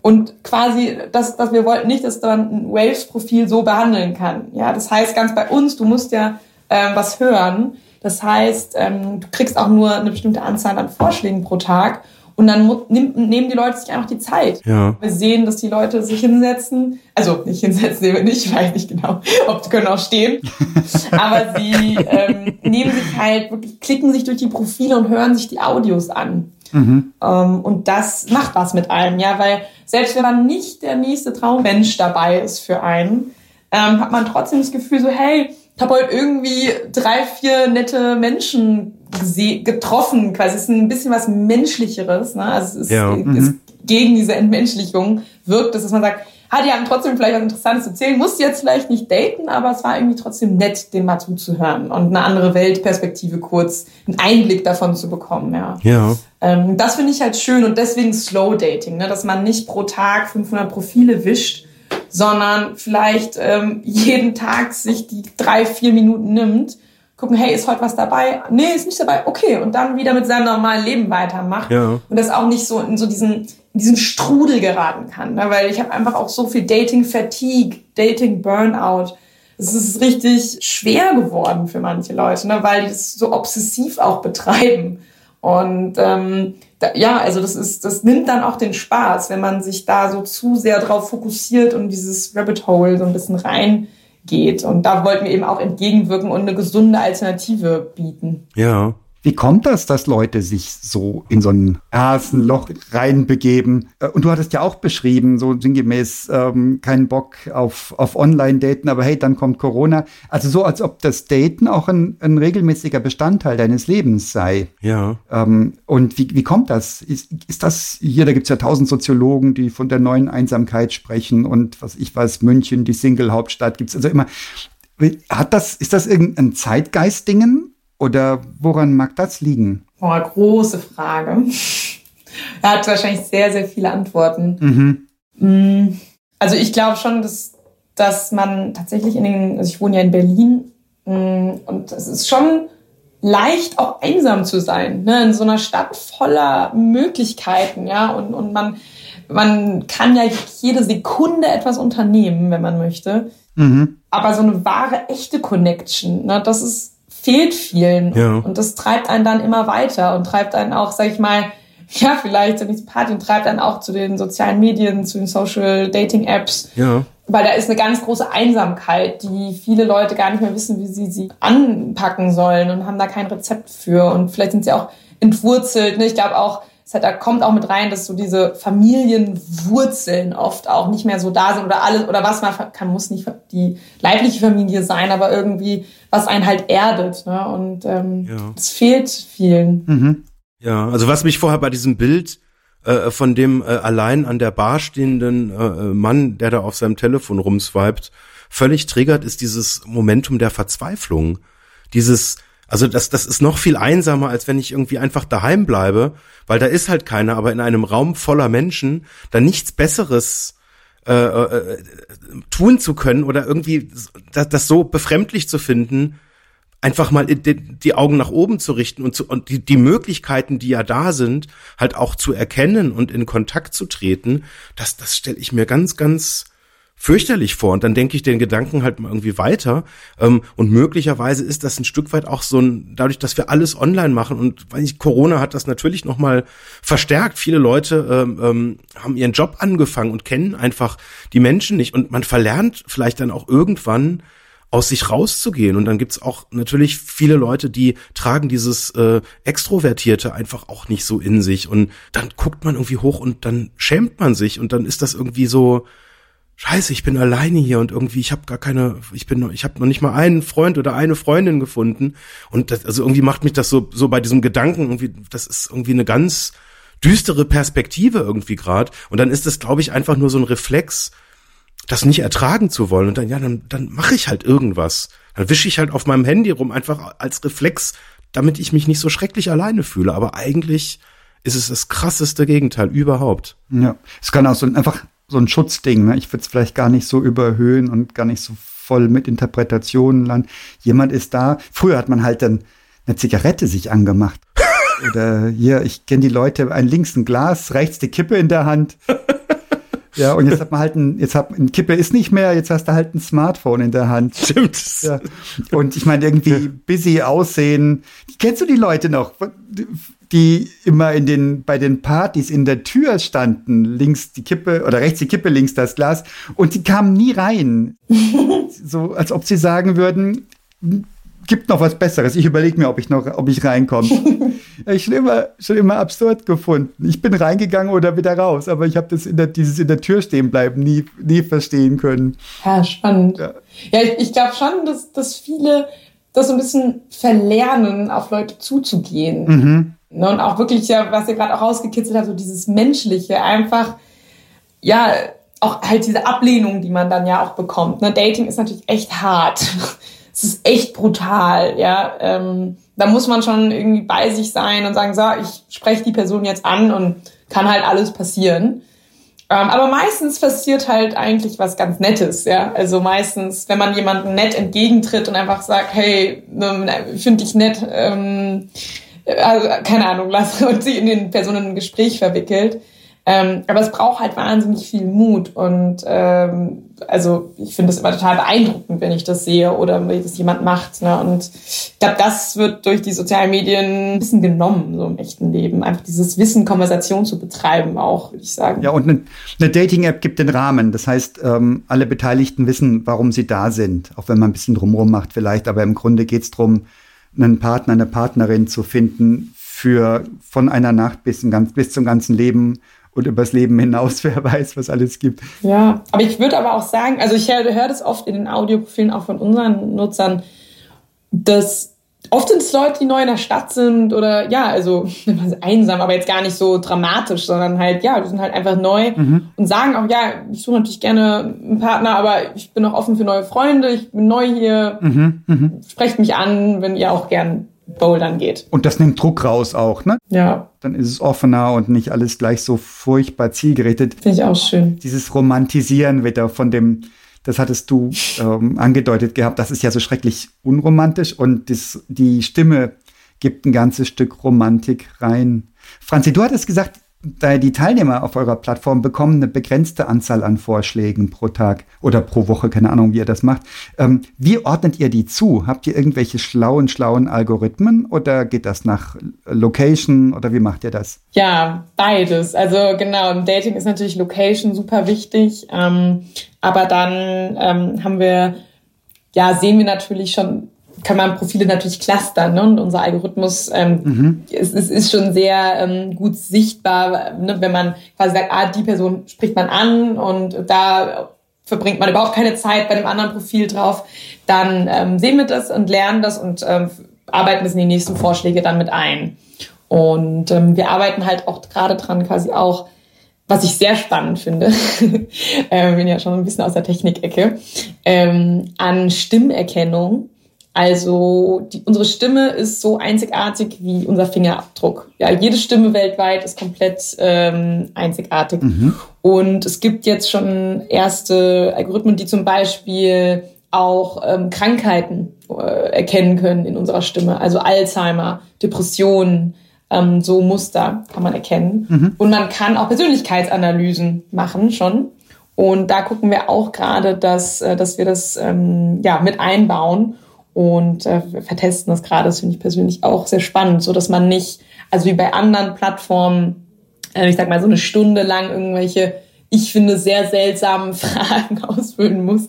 Speaker 4: Und quasi, dass, dass wir wollten nicht, dass man ein Waves-Profil so behandeln kann. Ja, das heißt ganz bei uns, du musst ja ähm, was hören. Das heißt, ähm, du kriegst auch nur eine bestimmte Anzahl an Vorschlägen pro Tag. Und dann mu- nimm, nehmen die Leute sich einfach die Zeit.
Speaker 2: Ja.
Speaker 4: Wir sehen, dass die Leute sich hinsetzen. Also nicht hinsetzen, sehen wir nicht, ich weiß nicht genau, ob die können auch stehen. Aber sie ähm, nehmen sich halt wirklich, klicken sich durch die Profile und hören sich die Audios an. Ähm, und das macht was mit einem, ja, weil selbst wenn man nicht der nächste Traummensch dabei ist für einen, ähm, hat man trotzdem das Gefühl so, hey, ich habe heute irgendwie drei, vier nette Menschen getroffen, quasi. Es ist ein bisschen was Menschlicheres, ne? Also es ist,
Speaker 2: Ja.
Speaker 4: ist gegen diese Entmenschlichung wirkt es, dass man sagt, ah, die haben trotzdem vielleicht was Interessantes zu erzählen, musst jetzt vielleicht nicht daten, aber es war irgendwie trotzdem nett, dem mal zuzuhören und eine andere Weltperspektive kurz, einen Einblick davon zu bekommen, ja.
Speaker 2: Ja.
Speaker 4: Ähm, das finde ich halt schön und deswegen Slow Dating, ne? dass man nicht pro Tag 500 Profile wischt, sondern vielleicht ähm, jeden Tag sich die drei, vier Minuten nimmt, gucken, hey, ist heute was dabei? Nee, ist nicht dabei. Okay, und dann wieder mit seinem normalen Leben weitermacht
Speaker 2: Ja.
Speaker 4: und das auch nicht so in so diesen in diesen Strudel geraten kann, ne? weil ich habe einfach auch so viel Dating Fatigue, Dating Burnout. Es ist richtig schwer geworden für manche Leute, ne? weil die das so obsessiv auch betreiben. Und ähm, da, ja, also das ist, das nimmt dann auch den Spaß, wenn man sich da so zu sehr drauf fokussiert und dieses Rabbit Hole so ein bisschen reingeht. Und da wollten wir eben auch entgegenwirken und eine gesunde Alternative bieten.
Speaker 2: Ja.
Speaker 1: Wie kommt das, dass Leute sich so in so ein Hasenloch reinbegeben? Äh, Und du hattest ja auch beschrieben, so sinngemäß, ähm, keinen Bock auf, auf Online-Daten, aber hey, dann kommt Corona. Also so, als ob das Daten auch ein, ein regelmäßiger Bestandteil deines Lebens sei.
Speaker 2: Ja.
Speaker 1: Ähm, und wie, wie kommt das? Ist, ist das hier, da gibt's ja tausend Soziologen, die von der neuen Einsamkeit sprechen und was ich weiß, München, die Single-Hauptstadt, gibt's also immer. Hat das, ist das irgendein Zeitgeist-Dingen oder woran mag das liegen?
Speaker 4: Boah, große Frage. Er hat wahrscheinlich sehr, sehr viele Antworten.
Speaker 1: Mhm.
Speaker 4: Mm, Also ich glaube schon, dass, dass man tatsächlich in den, also ich wohne ja in Berlin mm, und es ist schon leicht auch einsam zu sein, ne? in so einer Stadt voller Möglichkeiten, ja, und, und man, man kann ja jede Sekunde etwas unternehmen, wenn man möchte.
Speaker 1: Mhm.
Speaker 4: Aber so eine wahre, echte Connection, ne, das ist, fehlt vielen.
Speaker 2: Ja.
Speaker 4: Und das treibt einen dann immer weiter und treibt einen auch, sag ich mal, ja, vielleicht so diese Party und treibt dann auch zu den sozialen Medien, zu den Social Dating Apps.
Speaker 2: Ja.
Speaker 4: Weil da ist eine ganz große Einsamkeit, die viele Leute gar nicht mehr wissen, wie sie sie anpacken sollen und haben da kein Rezept für. Und vielleicht sind sie auch entwurzelt. Ne? Ich glaube auch, es hat, da kommt auch mit rein, dass so diese Familienwurzeln oft auch nicht mehr so da sind oder alles oder was man kann, muss nicht die leibliche Familie sein, aber irgendwie was einen halt erdet. Ne? Und ähm, ja. es fehlt vielen.
Speaker 2: Mhm. Ja, also was mich vorher bei diesem Bild äh, von dem äh, allein an der Bar stehenden äh, äh, Mann, der da auf seinem Telefon rumswiped, völlig triggert, ist dieses Momentum der Verzweiflung. Dieses, also das, das ist noch viel einsamer, als wenn ich irgendwie einfach daheim bleibe, weil da ist halt keiner, aber in einem Raum voller Menschen da nichts Besseres äh, äh, tun zu können oder irgendwie das, das so befremdlich zu finden, einfach mal die Augen nach oben zu richten und, zu, und die, die Möglichkeiten, die ja da sind, halt auch zu erkennen und in Kontakt zu treten, das, das stelle ich mir ganz, ganz fürchterlich vor. Und dann denke ich den Gedanken halt mal irgendwie weiter. Ähm, und möglicherweise ist das ein Stück weit auch so ein, dadurch, dass wir alles online machen und weil ich, Corona hat das natürlich nochmal verstärkt. Viele Leute ähm, ähm, haben ihren Job angefangen und kennen einfach die Menschen nicht. Und man verlernt vielleicht dann auch irgendwann, aus sich rauszugehen. Und dann gibt's auch natürlich viele Leute, die tragen dieses äh, Extrovertierte einfach auch nicht so in sich. Und dann guckt man irgendwie hoch und dann schämt man sich und dann ist das irgendwie so, Scheiße, ich bin alleine hier und irgendwie ich habe gar keine, ich bin, ich habe noch nicht mal einen Freund oder eine Freundin gefunden und das, also irgendwie macht mich das so so bei diesem Gedanken irgendwie, das ist irgendwie eine ganz düstere Perspektive irgendwie gerade und dann ist das glaube ich einfach nur so ein Reflex das nicht ertragen zu wollen. Und dann, ja, dann, dann mache ich halt irgendwas. Dann wische ich halt auf meinem Handy rum, einfach als Reflex, damit ich mich nicht so schrecklich alleine fühle. Aber eigentlich ist es das krasseste Gegenteil überhaupt.
Speaker 1: Ja, es kann auch so einfach so ein Schutzding. Ne? Ich würde es vielleicht gar nicht so überhöhen und gar nicht so voll mit Interpretationen landen. Jemand ist da. Früher hat man halt dann eine Zigarette sich angemacht. Oder hier, ich kenne die Leute, ein links ein Glas, rechts die Kippe in der Hand. Ja, und jetzt hat man halt ein, jetzt hat ein Kippe ist nicht mehr, jetzt hast du halt ein Smartphone in der Hand.
Speaker 2: Stimmt.
Speaker 1: Ja. Und ich meine, irgendwie busy aussehen. Kennst du die Leute noch, die immer in den, bei den Partys in der Tür standen? Links die Kippe oder rechts die Kippe, links das Glas. Und die kamen nie rein. so, als ob sie sagen würden, gibt noch was Besseres. Ich überlege mir, ob ich noch, ob ich reinkomme. ich schon immer, schon immer absurd gefunden. Ich bin reingegangen oder wieder raus, aber ich habe das in der, dieses in der Tür stehen bleiben nie, nie verstehen können.
Speaker 4: Ja, spannend. Ja, ja ich, ich glaube schon, dass, dass viele das so ein bisschen verlernen, auf Leute zuzugehen. Mhm. Ne, und auch wirklich, ja, was ihr gerade auch rausgekitzelt habt, so dieses Menschliche, einfach, ja, auch halt diese Ablehnung, die man dann ja auch bekommt. Ne? Dating ist natürlich echt hart es ist echt brutal, ja. Ähm, da muss man schon irgendwie bei sich sein und sagen, so, ich spreche die Person jetzt an und kann halt alles passieren. Ähm, aber meistens passiert halt eigentlich was ganz Nettes, ja. Also meistens, wenn man jemandem nett entgegentritt und einfach sagt, hey, ne, finde ich nett, ähm, also, keine Ahnung, lass und sie in den Personen ein Gespräch verwickelt, ähm, aber es braucht halt wahnsinnig viel Mut und ähm, also ich finde es immer total beeindruckend, wenn ich das sehe oder wie das jemand macht. Ne? Und ich glaube, das wird durch die sozialen Medien ein bisschen genommen, so im echten Leben. Einfach dieses Wissen, Konversation zu betreiben, auch, würde ich sagen.
Speaker 1: Ja, und eine, eine Dating-App gibt den Rahmen. Das heißt, ähm, alle Beteiligten wissen, warum sie da sind, auch wenn man ein bisschen drumherum macht vielleicht. Aber im Grunde geht es darum, einen Partner, eine Partnerin zu finden für von einer Nacht bis, ganz, bis zum ganzen Leben und übers Leben hinaus, wer weiß, was alles gibt.
Speaker 4: Ja, aber ich würde aber auch sagen, also ich höre, höre das oft in den Audioprofilen auch von unseren Nutzern, dass oft sind es Leute, die neu in der Stadt sind oder ja, also einsam, aber jetzt gar nicht so dramatisch, sondern halt, ja, die sind halt einfach neu mhm. und sagen auch, ja, ich suche natürlich gerne einen Partner, aber ich bin auch offen für neue Freunde, ich bin neu hier, mhm. Mhm. sprecht mich an, wenn ihr auch gern Bouldern geht.
Speaker 1: Und das nimmt Druck raus auch, ne?
Speaker 4: Ja.
Speaker 1: Dann ist es offener und nicht alles gleich so furchtbar zielgerichtet.
Speaker 4: Finde ich auch schön.
Speaker 1: Dieses Romantisieren wieder von dem, das hattest du ähm, angedeutet gehabt, das ist ja so schrecklich unromantisch und das, die Stimme gibt ein ganzes Stück Romantik rein. Franzi, du hattest gesagt, da die Teilnehmer auf eurer Plattform bekommen eine begrenzte Anzahl an Vorschlägen pro Tag oder pro Woche, keine Ahnung, wie ihr das macht. Ähm, wie ordnet ihr die zu? Habt ihr irgendwelche schlauen, schlauen Algorithmen oder geht das nach Location oder wie macht ihr das?
Speaker 4: Ja, beides. Also genau, im Dating ist natürlich Location super wichtig, ähm, aber dann ähm, haben wir, ja, sehen wir natürlich schon kann man Profile natürlich clustern. Ne? Und unser Algorithmus ähm, mhm. ist, ist, ist schon sehr ähm, gut sichtbar, ne? wenn man quasi sagt, ah, die Person spricht man an und da verbringt man überhaupt keine Zeit bei dem anderen Profil drauf, dann ähm, sehen wir das und lernen das und ähm, arbeiten das in die nächsten Vorschläge dann mit ein. Und ähm, wir arbeiten halt auch gerade dran, quasi auch, was ich sehr spannend finde, äh, bin ja schon ein bisschen aus der Technikecke, ähm, an Stimmerkennung also die, unsere Stimme ist so einzigartig wie unser Fingerabdruck. Ja, jede Stimme weltweit ist komplett ähm, einzigartig. Mhm. Und es gibt jetzt schon erste Algorithmen, die zum Beispiel auch ähm, Krankheiten äh, erkennen können in unserer Stimme. Also Alzheimer, Depressionen, ähm, so Muster kann man erkennen. Mhm. Und man kann auch Persönlichkeitsanalysen machen schon. Und da gucken wir auch gerade, dass, äh, dass wir das ähm, ja, mit einbauen und äh, vertesten das gerade. Das finde ich persönlich auch sehr spannend, so dass man nicht, also wie bei anderen Plattformen, äh, ich sag mal so eine Stunde lang irgendwelche ich finde, sehr seltsamen Fragen ausfüllen muss.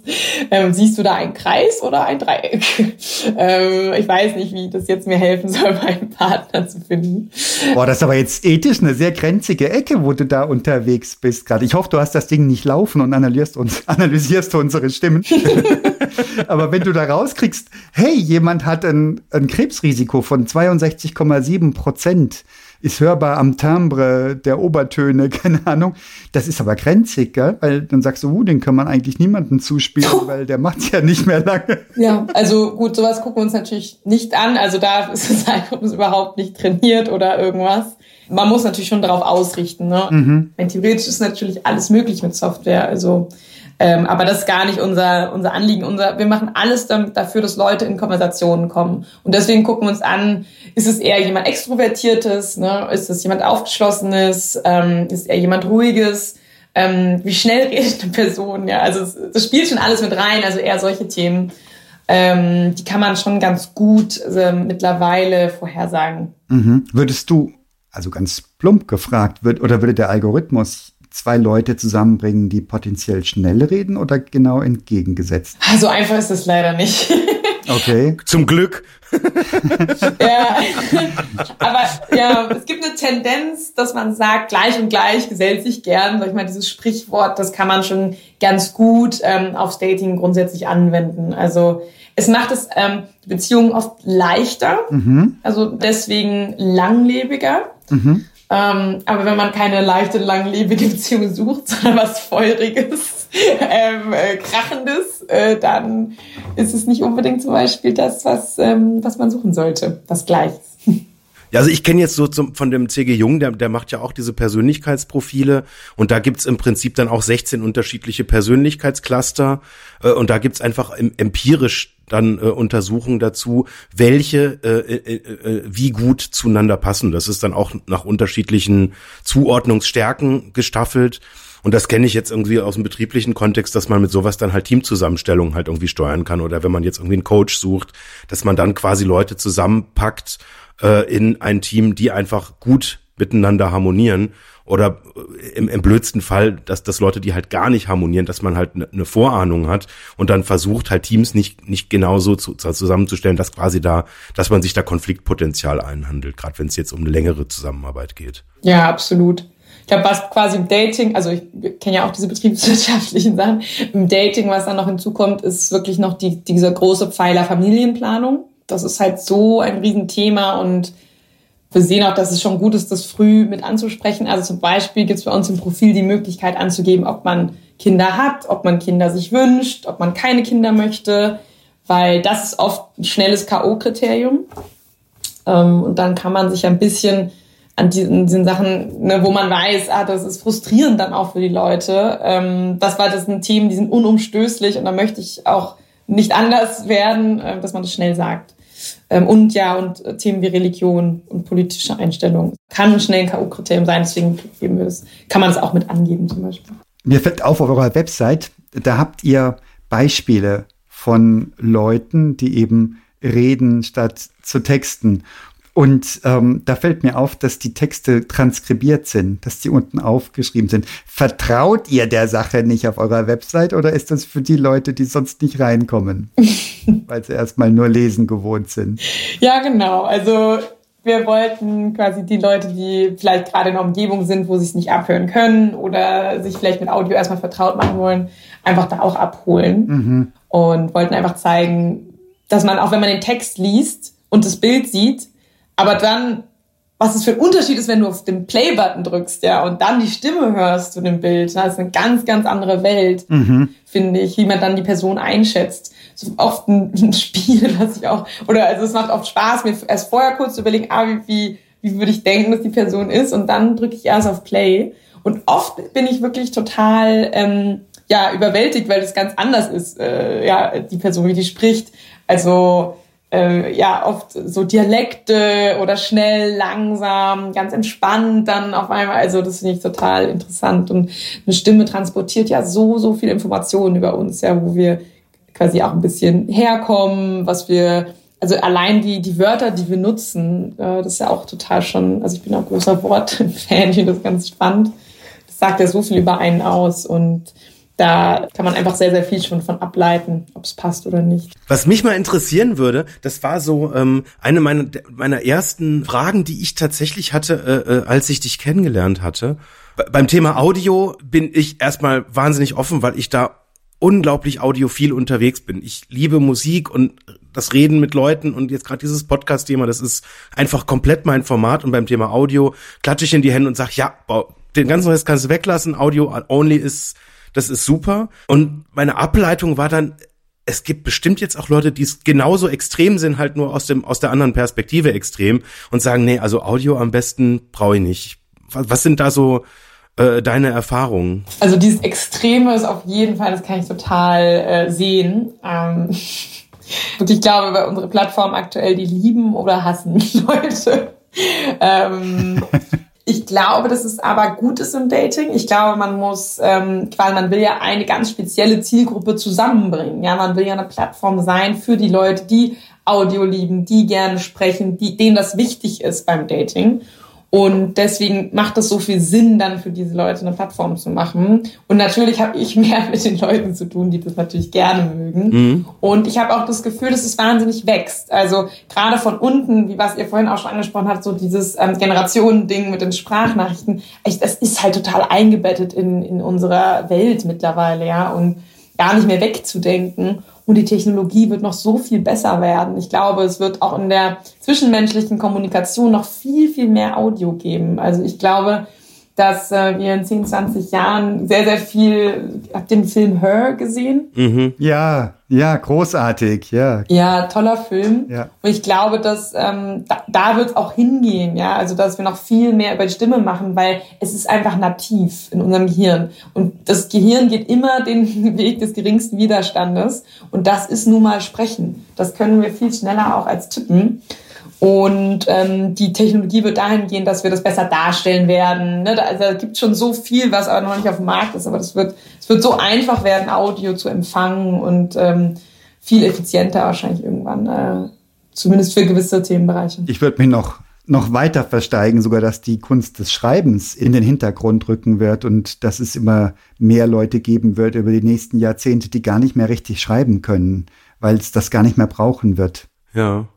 Speaker 4: Ähm, siehst du da einen Kreis oder ein Dreieck? ähm, ich weiß nicht, wie das jetzt mir helfen soll, meinen Partner zu finden.
Speaker 1: Boah, das ist aber jetzt ethisch eine sehr grenzige Ecke, wo du da unterwegs bist gerade. Ich hoffe, du hast das Ding nicht laufen und analysierst, uns, analysierst unsere Stimmen. aber wenn du da rauskriegst, hey, jemand hat ein, ein Krebsrisiko von 62,7 Prozent, ist hörbar am Timbre der Obertöne, keine Ahnung. Das ist aber grenzig, gell? Weil dann sagst du, uh, den kann man eigentlich niemandem zuspielen, weil der macht's ja nicht mehr lange.
Speaker 4: Ja, also gut, sowas gucken wir uns natürlich nicht an. Also da ist es Algorithmus überhaupt nicht trainiert oder irgendwas. Man muss natürlich schon darauf ausrichten. Ne? Mhm. Theoretisch ist natürlich alles möglich mit Software. Also ähm, aber das ist gar nicht unser, unser Anliegen. Unser, wir machen alles dafür, dass Leute in Konversationen kommen. Und deswegen gucken wir uns an, ist es eher jemand Extrovertiertes, ne? ist es jemand Aufgeschlossenes, ähm, ist es eher jemand Ruhiges, ähm, wie schnell redet eine Person, ja, also das spielt schon alles mit rein, also eher solche Themen. Ähm, die kann man schon ganz gut äh, mittlerweile vorhersagen.
Speaker 1: Mhm. Würdest du, also ganz plump gefragt, wird, oder würde der Algorithmus zwei Leute zusammenbringen, die potenziell schnell reden oder genau entgegengesetzt?
Speaker 4: So also einfach ist es leider nicht.
Speaker 1: Okay.
Speaker 2: Zum Glück.
Speaker 4: ja, aber ja, es gibt eine Tendenz, dass man sagt, gleich und gleich gesellt sich gern. Sag ich mal, dieses Sprichwort, das kann man schon ganz gut ähm, aufs Dating grundsätzlich anwenden. Also es macht es ähm, die Beziehung oft leichter, mhm. also deswegen langlebiger. Mhm. Ähm, aber wenn man keine leichte, langlebige Beziehung sucht, sondern was Feuriges, ähm, äh, Krachendes, äh, dann ist es nicht unbedingt zum Beispiel das, was, ähm, was man suchen sollte. Das Gleiche.
Speaker 2: Ja, also ich kenne jetzt so zum, von dem C.G. Jung, der, der macht ja auch diese Persönlichkeitsprofile und da gibt's im Prinzip dann auch 16 unterschiedliche Persönlichkeitscluster äh, und da gibt's einfach empirisch dann äh, Untersuchungen dazu, welche äh, äh, äh, wie gut zueinander passen. Das ist dann auch nach unterschiedlichen Zuordnungsstärken gestaffelt. Und das kenne ich jetzt irgendwie aus dem betrieblichen Kontext, dass man mit sowas dann halt Teamzusammenstellungen halt irgendwie steuern kann. Oder wenn man jetzt irgendwie einen Coach sucht, dass man dann quasi Leute zusammenpackt äh, in ein Team, die einfach gut miteinander harmonieren oder im, im blödsten Fall, dass, dass Leute, die halt gar nicht harmonieren, dass man halt eine ne Vorahnung hat und dann versucht halt Teams nicht, nicht genauso zu, zusammenzustellen, dass quasi da, dass man sich da Konfliktpotenzial einhandelt, gerade wenn es jetzt um eine längere Zusammenarbeit geht.
Speaker 4: Ja, absolut. Ich glaube, was quasi im Dating, also ich kenne ja auch diese betriebswirtschaftlichen Sachen, im Dating, was dann noch hinzukommt, ist wirklich noch die, dieser große Pfeiler Familienplanung. Das ist halt so ein Riesenthema und wir sehen auch, dass es schon gut ist, das früh mit anzusprechen. Also zum Beispiel gibt es bei uns im Profil die Möglichkeit anzugeben, ob man Kinder hat, ob man Kinder sich wünscht, ob man keine Kinder möchte, weil das ist oft ein schnelles K.O.-Kriterium. Ähm, und dann kann man sich ein bisschen an diesen, diesen Sachen, ne, wo man weiß, ah, das ist frustrierend dann auch für die Leute. Ähm, das war das sind Themen, die sind unumstößlich und da möchte ich auch nicht anders werden, äh, dass man das schnell sagt. Ähm, und ja, und äh, Themen wie Religion und politische Einstellung kann schnell ein K.O.-Kriterium sein, deswegen geben wir das, kann man es auch mit angeben zum Beispiel.
Speaker 1: Mir fällt auf, auf eurer Website, da habt ihr Beispiele von Leuten, die eben reden statt zu texten. Und ähm, da fällt mir auf, dass die Texte transkribiert sind, dass die unten aufgeschrieben sind. Vertraut ihr der Sache nicht auf eurer Website oder ist das für die Leute, die sonst nicht reinkommen, weil sie erstmal nur lesen gewohnt sind?
Speaker 4: Ja, genau. Also wir wollten quasi die Leute, die vielleicht gerade in der Umgebung sind, wo sie es nicht abhören können oder sich vielleicht mit Audio erstmal vertraut machen wollen, einfach da auch abholen. Mhm. Und wollten einfach zeigen, dass man, auch wenn man den Text liest und das Bild sieht, aber dann, was es für ein Unterschied ist, wenn du auf den Play-Button drückst, ja, und dann die Stimme hörst zu dem Bild. Das ist eine ganz, ganz andere Welt, mhm. finde ich, wie man dann die Person einschätzt. So oft ein, ein Spiel, das ich auch, oder also es macht oft Spaß, mir erst vorher kurz zu überlegen, ah, wie, wie, wie würde ich denken, dass die Person ist, und dann drücke ich erst auf Play. Und oft bin ich wirklich total ähm, ja überwältigt, weil es ganz anders ist, äh, ja die Person, wie die spricht. Also äh, ja oft so Dialekte oder schnell, langsam, ganz entspannt dann auf einmal. Also das finde ich total interessant. Und eine Stimme transportiert ja so, so viel Informationen über uns, ja, wo wir quasi auch ein bisschen herkommen, was wir, also allein die, die Wörter, die wir nutzen, äh, das ist ja auch total schon, also ich bin auch großer Wortfan, ich finde das ganz spannend. Das sagt ja so viel über einen aus und da kann man einfach sehr, sehr viel schon von ableiten, ob es passt oder nicht.
Speaker 2: Was mich mal interessieren würde, das war so ähm, eine meiner, meiner ersten Fragen, die ich tatsächlich hatte, äh, äh, als ich dich kennengelernt hatte. beim Thema Audio bin ich erstmal wahnsinnig offen, weil ich da unglaublich audiophil unterwegs bin. Ich liebe Musik und das Reden mit Leuten und jetzt gerade dieses Podcast-Thema, das ist einfach komplett mein Format und beim Thema Audio klatsche ich in die Hände und sag, ja, den ganzen Rest kannst du weglassen, Audio only ist das ist super. Und meine Ableitung war dann, es gibt bestimmt jetzt auch Leute, die es genauso extrem sind, halt nur aus dem aus der anderen Perspektive extrem und sagen, nee, also Audio am besten brauche ich nicht. Was, sind da so äh, deine Erfahrungen?
Speaker 4: Also dieses Extreme ist auf jeden Fall, das kann ich total äh, sehen. Ähm, und ich glaube, bei unserer Plattform aktuell, die lieben oder hassen Leute. Ähm, ich glaube, dass es aber gut ist im Dating. Ich glaube, man muss, ähm, weil man will ja eine ganz spezielle Zielgruppe zusammenbringen. Ja, man will ja eine Plattform sein für die Leute, die Audio lieben, die gerne sprechen, die, denen das wichtig ist beim Dating. Und deswegen macht es so viel Sinn, dann für diese Leute eine Plattform zu machen. Und natürlich habe ich mehr mit den Leuten zu tun, die das natürlich gerne mögen. Mhm. Und ich habe auch das Gefühl, dass es wahnsinnig wächst. Also gerade von unten, wie was ihr vorhin auch schon angesprochen habt, so dieses ähm, Generationending mit den Sprachnachrichten, echt, das ist halt total eingebettet in, in unserer Welt mittlerweile, ja. Und gar nicht mehr wegzudenken. Und die Technologie wird noch so viel besser werden. Ich glaube, es wird auch in der zwischenmenschlichen Kommunikation noch viel, viel mehr Audio geben. Also ich glaube, dass äh, wir in 10, 20 Jahren sehr, sehr viel, habt ihr den Film Her gesehen?
Speaker 1: Mhm. Ja, ja, großartig, ja.
Speaker 4: Ja, toller Film. Ja. Und ich glaube, dass ähm, da, da wird es auch hingehen, ja. Also dass wir noch viel mehr über die Stimme machen, weil es ist einfach nativ in unserem Gehirn. Und das Gehirn geht immer den Weg des geringsten Widerstandes. Und das ist nun mal Sprechen. Das können wir viel schneller auch als Tippen. Und ähm, die Technologie wird dahin gehen, dass wir das besser darstellen werden. Ne? Da, also, da gibt schon so viel, was aber noch nicht auf dem Markt ist. Aber das wird, es wird so einfach werden, Audio zu empfangen und ähm, viel effizienter wahrscheinlich irgendwann, äh, zumindest für gewisse Themenbereiche.
Speaker 1: Ich würde mich noch noch weiter versteigen, sogar dass die Kunst des Schreibens in den Hintergrund rücken wird und dass es immer mehr Leute geben wird über die nächsten Jahrzehnte, die gar nicht mehr richtig schreiben können, weil es das gar nicht mehr brauchen wird.
Speaker 2: Ja.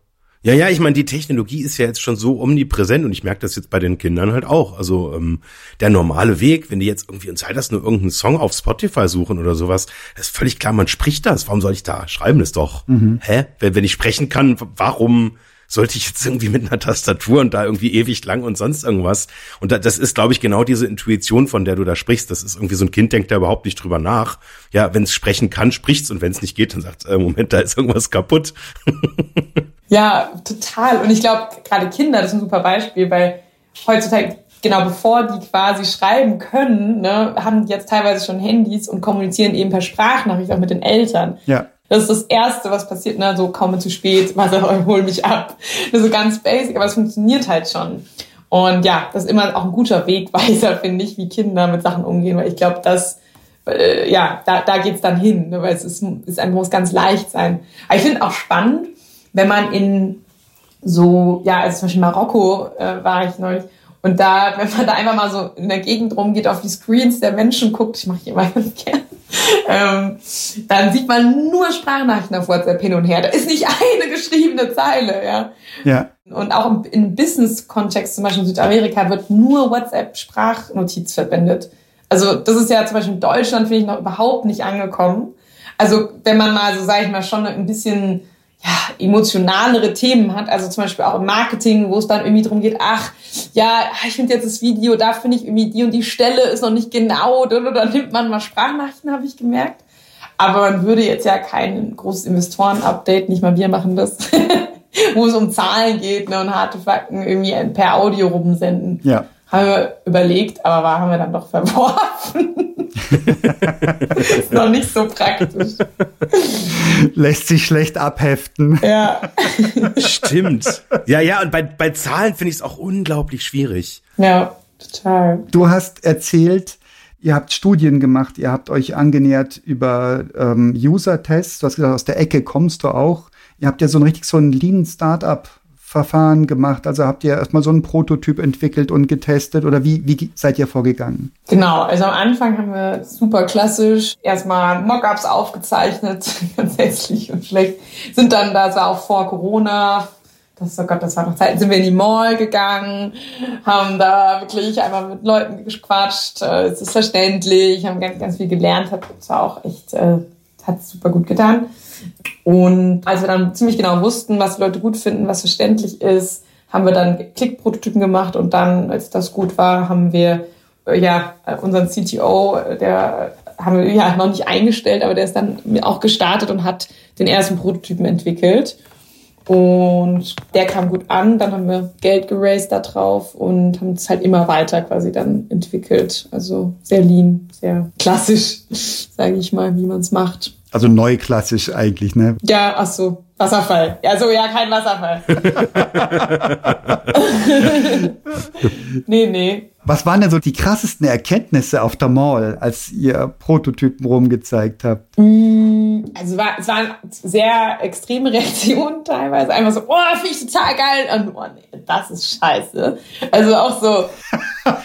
Speaker 2: Ja, ja, ich meine, die Technologie ist ja jetzt schon so omnipräsent und ich merke das jetzt bei den Kindern halt auch. Also ähm, der normale Weg, wenn die jetzt irgendwie in Zeit hast, nur irgendeinen Song auf Spotify suchen oder sowas, ist völlig klar, man spricht das. Warum soll ich da schreiben? Das doch. Mhm. Hä? Wenn, wenn ich sprechen kann, warum sollte ich jetzt irgendwie mit einer Tastatur und da irgendwie ewig lang und sonst irgendwas. Und das ist, glaube ich, genau diese Intuition, von der du da sprichst. Das ist irgendwie so ein Kind, denkt da überhaupt nicht drüber nach. Ja, wenn es sprechen kann, spricht's und wenn es nicht geht, dann sagt äh, Moment, da ist irgendwas kaputt.
Speaker 4: ja, total. Und ich glaube, gerade Kinder, das ist ein super Beispiel, weil heutzutage genau bevor die quasi schreiben können, ne, haben die jetzt teilweise schon Handys und kommunizieren eben per Sprachnachricht auch mit den Eltern.
Speaker 1: Ja.
Speaker 4: Das ist das Erste, was passiert, ne? so komme zu spät, was hol mich ab. Das ist so ganz basic, aber es funktioniert halt schon. Und ja, das ist immer auch ein guter Wegweiser, finde ich, wie Kinder mit Sachen umgehen, weil ich glaube, dass äh, ja, da, da geht's dann hin, ne? weil es ist, ist einfach, muss ganz leicht sein. Aber ich finde auch spannend, wenn man in so, ja, also zum Beispiel Marokko äh, war ich neulich, und da, wenn man da einfach mal so in der Gegend rumgeht, auf die Screens der Menschen guckt, ich mache ich immer ganz gern, ähm, dann sieht man nur Sprachnachrichten auf WhatsApp hin und her. Da ist nicht eine geschriebene Zeile, ja.
Speaker 1: Ja.
Speaker 4: Und auch im, im Business-Kontext, zum Beispiel in Südamerika, wird nur WhatsApp-Sprachnotiz verwendet. Also das ist ja zum Beispiel in Deutschland, finde ich, noch überhaupt nicht angekommen. Also wenn man mal, so sage ich mal, schon ein bisschen ja, emotionalere Themen hat, also zum Beispiel auch im Marketing, wo es dann irgendwie darum geht, ach, ja, ich finde jetzt das Video, da finde ich irgendwie die und die Stelle ist noch nicht genau, oder dann nimmt man mal Sprachnachrichten, habe ich gemerkt. Aber man würde jetzt ja kein großes Investoren-Update, nicht mal wir machen das, wo es um Zahlen geht ne, und harte Fakten irgendwie per Audio rumsenden.
Speaker 1: Ja.
Speaker 4: Haben wir überlegt, aber war, haben wir dann doch verworfen. ist noch nicht so praktisch.
Speaker 1: Lässt sich schlecht abheften.
Speaker 4: Ja.
Speaker 2: Stimmt. Ja, ja, und bei, bei Zahlen finde ich es auch unglaublich schwierig.
Speaker 4: Ja, total.
Speaker 1: Du hast erzählt, ihr habt Studien gemacht, ihr habt euch angenähert über ähm, User-Tests. Du hast gesagt, aus der Ecke kommst du auch. Ihr habt ja so ein richtig so ein Lean-Startup Verfahren gemacht? Also habt ihr erstmal so einen Prototyp entwickelt und getestet oder wie, wie seid ihr vorgegangen?
Speaker 4: Genau, also am Anfang haben wir super klassisch erstmal Mockups aufgezeichnet, ganz hässlich und schlecht. Sind dann, das war auch vor Corona, das, oh Gott, das war noch Zeit, sind wir in die Mall gegangen, haben da wirklich einmal mit Leuten gequatscht, äh, es ist verständlich, haben ganz, ganz viel gelernt, hat es auch echt, äh, hat super gut getan. Und als wir dann ziemlich genau wussten, was die Leute gut finden, was verständlich ist, haben wir dann Klickprototypen gemacht und dann, als das gut war, haben wir äh, ja unseren CTO, der haben wir ja noch nicht eingestellt, aber der ist dann auch gestartet und hat den ersten Prototypen entwickelt. Und der kam gut an, dann haben wir Geld geraced da drauf und haben es halt immer weiter quasi dann entwickelt. Also sehr lean, sehr klassisch, sage ich mal, wie man es macht.
Speaker 1: Also neuklassisch eigentlich, ne?
Speaker 4: Ja, ach so, Wasserfall. Also ja, kein Wasserfall. nee, nee.
Speaker 1: Was waren denn so die krassesten Erkenntnisse auf der Mall, als ihr Prototypen rumgezeigt habt?
Speaker 4: Mm, also war, es waren sehr extreme Reaktionen teilweise. Einfach so, oh, finde ich total geil. Und oh nee, das ist scheiße. Also auch so,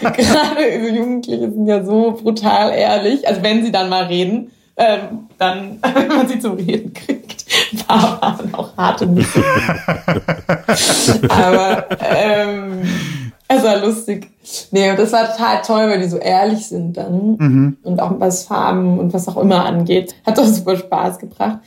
Speaker 4: gerade so Jugendliche sind ja so brutal ehrlich. Also wenn sie dann mal reden, ähm, dann, wenn man sie zum Reden kriegt, war man auch harte Nüsse. Aber ähm, es war lustig. Nee, das war total toll, weil die so ehrlich sind dann. Mhm. Und auch was Farben und was auch immer angeht. Hat doch super Spaß gebracht.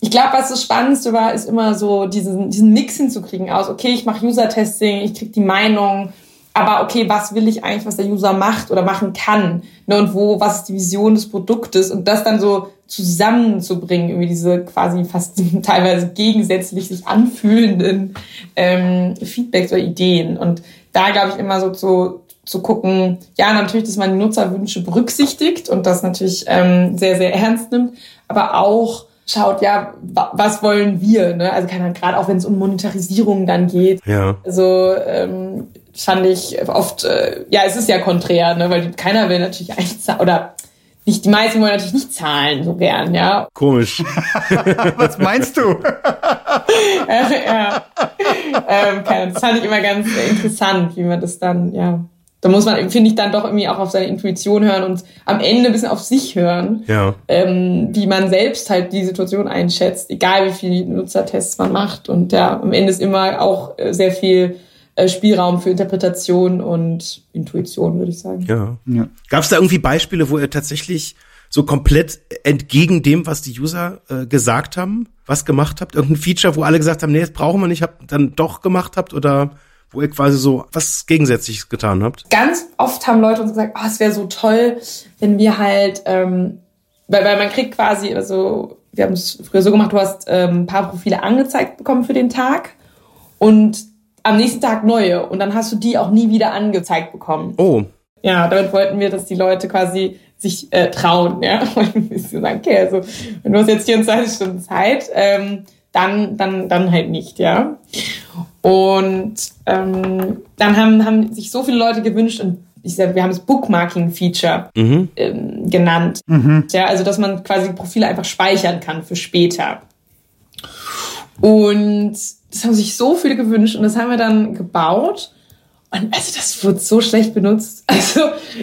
Speaker 4: Ich glaube, was das Spannendste war, ist immer so diesen, diesen Mix hinzukriegen aus, okay, ich mache User-Testing, ich krieg die Meinung, aber okay, was will ich eigentlich, was der User macht oder machen kann? Ne, und wo, was ist die Vision des Produktes? Und das dann so zusammenzubringen, irgendwie diese quasi fast teilweise gegensätzlich sich anfühlenden ähm, Feedbacks oder Ideen. Und da glaube ich immer so zu, zu gucken, ja, natürlich, dass man die Nutzerwünsche berücksichtigt und das natürlich ähm, sehr, sehr ernst nimmt, aber auch schaut, ja, was wollen wir? Ne? Also keine gerade auch wenn es um Monetarisierung dann geht.
Speaker 2: Ja.
Speaker 4: Also ähm, fand ich oft, äh, ja, es ist ja konträr, ne, weil keiner will natürlich eigentlich zahlen, oder nicht, die meisten wollen natürlich nicht zahlen so gern, ja.
Speaker 2: Komisch.
Speaker 1: Was meinst du?
Speaker 4: äh, ja. Ähm, das fand ich immer ganz interessant, wie man das dann, ja. Da muss man, finde ich, dann doch irgendwie auch auf seine Intuition hören und am Ende ein bisschen auf sich hören,
Speaker 2: ja.
Speaker 4: ähm, wie man selbst halt die Situation einschätzt, egal wie viele Nutzertests man macht. Und ja, am Ende ist immer auch äh, sehr viel äh, Spielraum für Interpretation und Intuition, würde ich sagen.
Speaker 2: Ja. ja. Gab es da irgendwie Beispiele, wo ihr tatsächlich so komplett entgegen dem, was die User äh, gesagt haben, was gemacht habt? Irgendein Feature, wo alle gesagt haben, nee, das brauchen wir nicht, habt dann doch gemacht habt oder wo ihr quasi so was Gegensätzliches getan habt?
Speaker 4: Ganz oft haben Leute uns gesagt, oh, es wäre so toll, wenn wir halt, ähm, weil, weil man kriegt quasi, also wir haben es früher so gemacht, du hast ähm, ein paar Profile angezeigt bekommen für den Tag und am nächsten Tag neue und dann hast du die auch nie wieder angezeigt bekommen.
Speaker 2: Oh.
Speaker 4: Ja, damit wollten wir, dass die Leute quasi sich äh, trauen, ja. Und sagen, okay, also wenn du hast jetzt 24 Stunden Zeit, ähm, dann, dann, dann halt nicht, ja. Und ähm, dann haben, haben sich so viele Leute gewünscht und ich sag, wir haben es Bookmarking-Feature mhm. ähm, genannt. Mhm. Ja, also dass man quasi Profile einfach speichern kann für später. Und das haben sich so viele gewünscht und das haben wir dann gebaut. Und also das wird so schlecht benutzt. Also,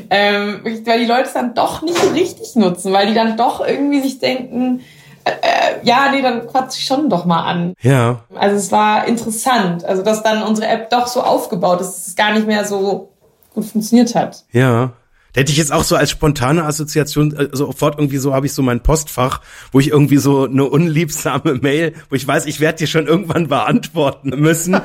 Speaker 4: ähm, weil die Leute es dann doch nicht so richtig nutzen, weil die dann doch irgendwie sich denken, äh, äh, ja, nee, dann quatsch ich schon doch mal an.
Speaker 2: Ja.
Speaker 4: Also es war interessant, also dass dann unsere App doch so aufgebaut ist, dass es gar nicht mehr so gut funktioniert hat.
Speaker 2: Ja. Da hätte ich jetzt auch so als spontane Assoziation äh, sofort irgendwie so habe ich so mein Postfach, wo ich irgendwie so eine unliebsame Mail, wo ich weiß, ich werde die schon irgendwann beantworten müssen.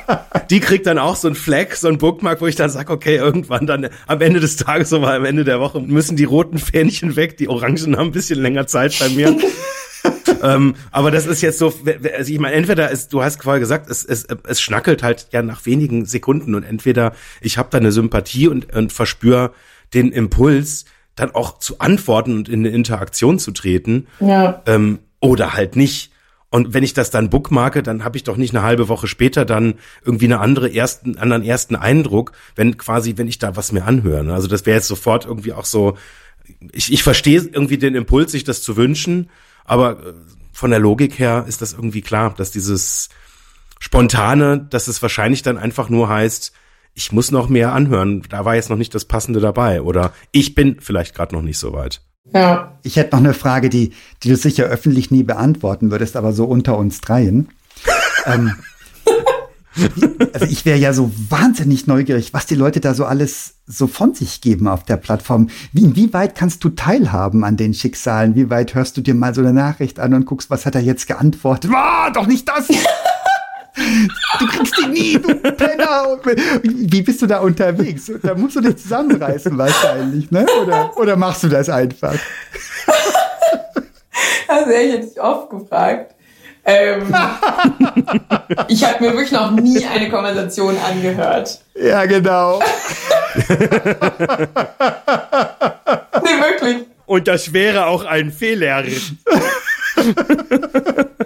Speaker 2: die kriegt dann auch so ein Flag, so ein Bookmark, wo ich dann sage, okay, irgendwann dann am Ende des Tages oder am Ende der Woche müssen die roten Fähnchen weg, die Orangen haben ein bisschen länger Zeit bei mir. ähm, aber das ist jetzt so, also ich meine, entweder ist, du hast vorher gesagt, es, es, es schnackelt halt ja nach wenigen Sekunden und entweder ich habe da eine Sympathie und, und verspüre den Impuls, dann auch zu antworten und in eine Interaktion zu treten.
Speaker 4: Ja.
Speaker 2: Ähm, oder halt nicht. Und wenn ich das dann bookmarke, dann habe ich doch nicht eine halbe Woche später dann irgendwie eine andere ersten, anderen ersten Eindruck, wenn quasi, wenn ich da was mir anhöre. Ne? Also das wäre jetzt sofort irgendwie auch so, ich, ich verstehe irgendwie den Impuls, sich das zu wünschen, aber äh, von der Logik her ist das irgendwie klar, dass dieses Spontane, dass es wahrscheinlich dann einfach nur heißt, ich muss noch mehr anhören, da war jetzt noch nicht das Passende dabei oder ich bin vielleicht gerade noch nicht so weit.
Speaker 1: Ja. Ich hätte noch eine Frage, die, die du sicher öffentlich nie beantworten würdest, aber so unter uns dreien. ähm, also ich wäre ja so wahnsinnig neugierig, was die Leute da so alles so von sich geben auf der Plattform. Wie, inwieweit kannst du teilhaben an den Schicksalen? Wie weit hörst du dir mal so eine Nachricht an und guckst, was hat er jetzt geantwortet? Ah, doch nicht das! Du kriegst die nie, du Penner. Wie bist du da unterwegs? Da musst du dich zusammenreißen wahrscheinlich, ne? Oder, oder machst du das einfach?
Speaker 4: Also ich hätte dich oft gefragt. Ähm, ich habe mir wirklich noch nie eine Konversation angehört.
Speaker 1: Ja, genau.
Speaker 4: nee, wirklich.
Speaker 2: Und das wäre auch ein Fehler.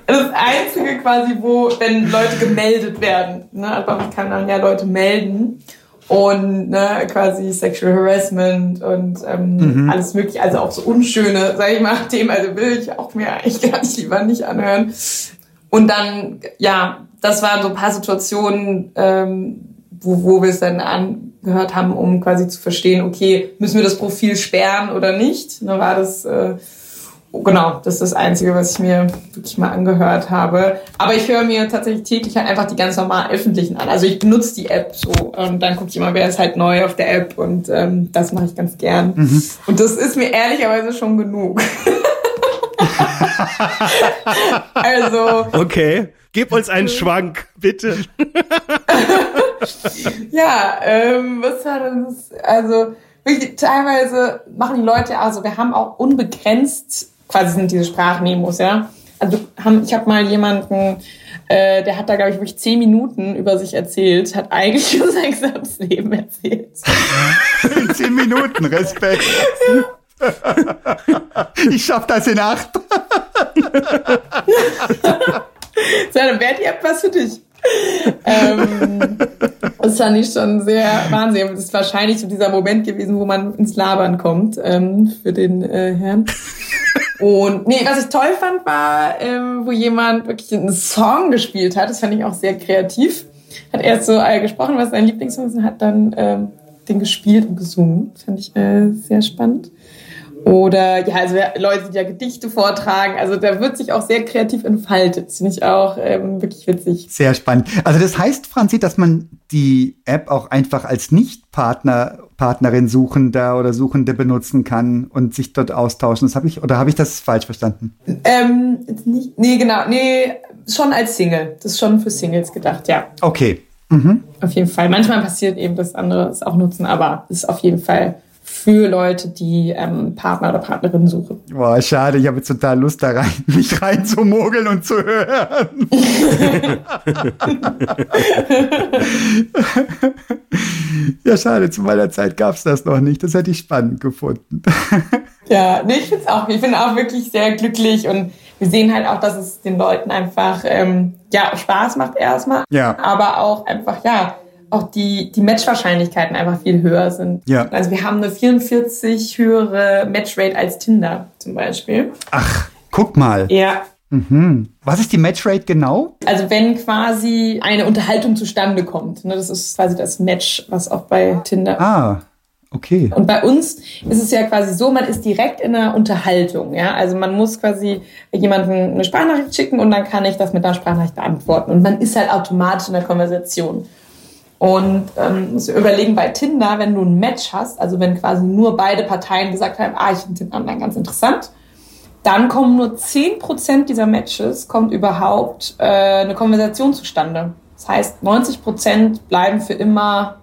Speaker 4: Das Einzige quasi, wo, wenn Leute gemeldet werden, ne, also bei uns kann dann ja Leute melden und ne, quasi Sexual Harassment und ähm, mhm. alles mögliche, also auch so unschöne, sag ich mal, Themen, also will ich auch mir eigentlich gar nicht lieber nicht anhören. Und dann, ja, das waren so ein paar Situationen, ähm, wo, wo wir es dann angehört haben, um quasi zu verstehen, okay, müssen wir das Profil sperren oder nicht? Da war das äh, genau, das ist das Einzige, was ich mir wirklich mal angehört habe. Aber ich höre mir tatsächlich täglich halt einfach die ganz normalen öffentlichen an. Also ich benutze die App so und dann gucke ich immer, wer ist halt neu auf der App und ähm, das mache ich ganz gern. Mhm. Und das ist mir ehrlicherweise schon genug. also.
Speaker 2: Okay. Gib uns einen Schwank, bitte.
Speaker 4: ja, ähm, was war das? Also, teilweise machen die Leute, also wir haben auch unbegrenzt quasi sind diese Sprachmemos, ja. Also haben, ich habe mal jemanden, äh, der hat da, glaube ich, wirklich zehn Minuten über sich erzählt, hat eigentlich über sein gesamtes Leben erzählt.
Speaker 1: zehn Minuten, Respekt. ich schaff das in acht.
Speaker 4: so, dann wäre die App was für dich. ähm, das fand ich schon sehr wahnsinnig. Das ist wahrscheinlich so dieser Moment gewesen, wo man ins Labern kommt ähm, für den äh, Herrn. Und nee, was ich toll fand, war, ähm, wo jemand wirklich einen Song gespielt hat. Das fand ich auch sehr kreativ. Hat erst so äh, gesprochen, was sein Lieblingssong ist, und hat dann ähm, den gespielt und gesungen. Fand ich äh, sehr spannend. Oder ja, also Leute, die ja Gedichte vortragen. Also da wird sich auch sehr kreativ entfaltet. Das finde ich auch ähm, wirklich witzig.
Speaker 1: Sehr spannend. Also das heißt, Franzi, dass man die App auch einfach als Nicht-Partner, Partnerin Suchender oder Suchende benutzen kann und sich dort austauschen. Das habe ich, oder habe ich das falsch verstanden?
Speaker 4: Ähm, nicht, nee, genau. Nee, schon als Single. Das ist schon für Singles gedacht, ja.
Speaker 1: Okay. Mhm.
Speaker 4: Auf jeden Fall. Manchmal passiert eben, dass andere es auch nutzen, aber es ist auf jeden Fall für Leute, die ähm, Partner oder Partnerin suchen.
Speaker 1: Boah, schade, ich habe jetzt total Lust da rein, mich reinzumogeln und zu hören. ja, schade, zu meiner Zeit gab es das noch nicht. Das hätte ich spannend gefunden.
Speaker 4: ja, nee, ich finde es auch. Ich bin auch wirklich sehr glücklich und wir sehen halt auch, dass es den Leuten einfach ähm, ja Spaß macht erstmal,
Speaker 1: ja.
Speaker 4: aber auch einfach ja auch die, die Matchwahrscheinlichkeiten einfach viel höher sind.
Speaker 1: Ja.
Speaker 4: Also wir haben eine 44 höhere Matchrate als Tinder zum Beispiel.
Speaker 1: Ach, guck mal.
Speaker 4: Ja.
Speaker 1: Mhm. Was ist die Matchrate genau?
Speaker 4: Also wenn quasi eine Unterhaltung zustande kommt. Ne, das ist quasi das Match, was auch bei Tinder.
Speaker 1: Ah, okay.
Speaker 4: Und bei uns ist es ja quasi so, man ist direkt in einer Unterhaltung. Ja? Also man muss quasi jemanden eine Sprachnachricht schicken und dann kann ich das mit einer Sprachnachricht beantworten. Und man ist halt automatisch in der Konversation. Und ähm, muss überlegen, bei Tinder, wenn du ein Match hast, also wenn quasi nur beide Parteien gesagt haben, ah, ich finde den anderen ganz interessant, dann kommen nur 10% dieser Matches, kommt überhaupt äh, eine Konversation zustande. Das heißt, 90% bleiben für immer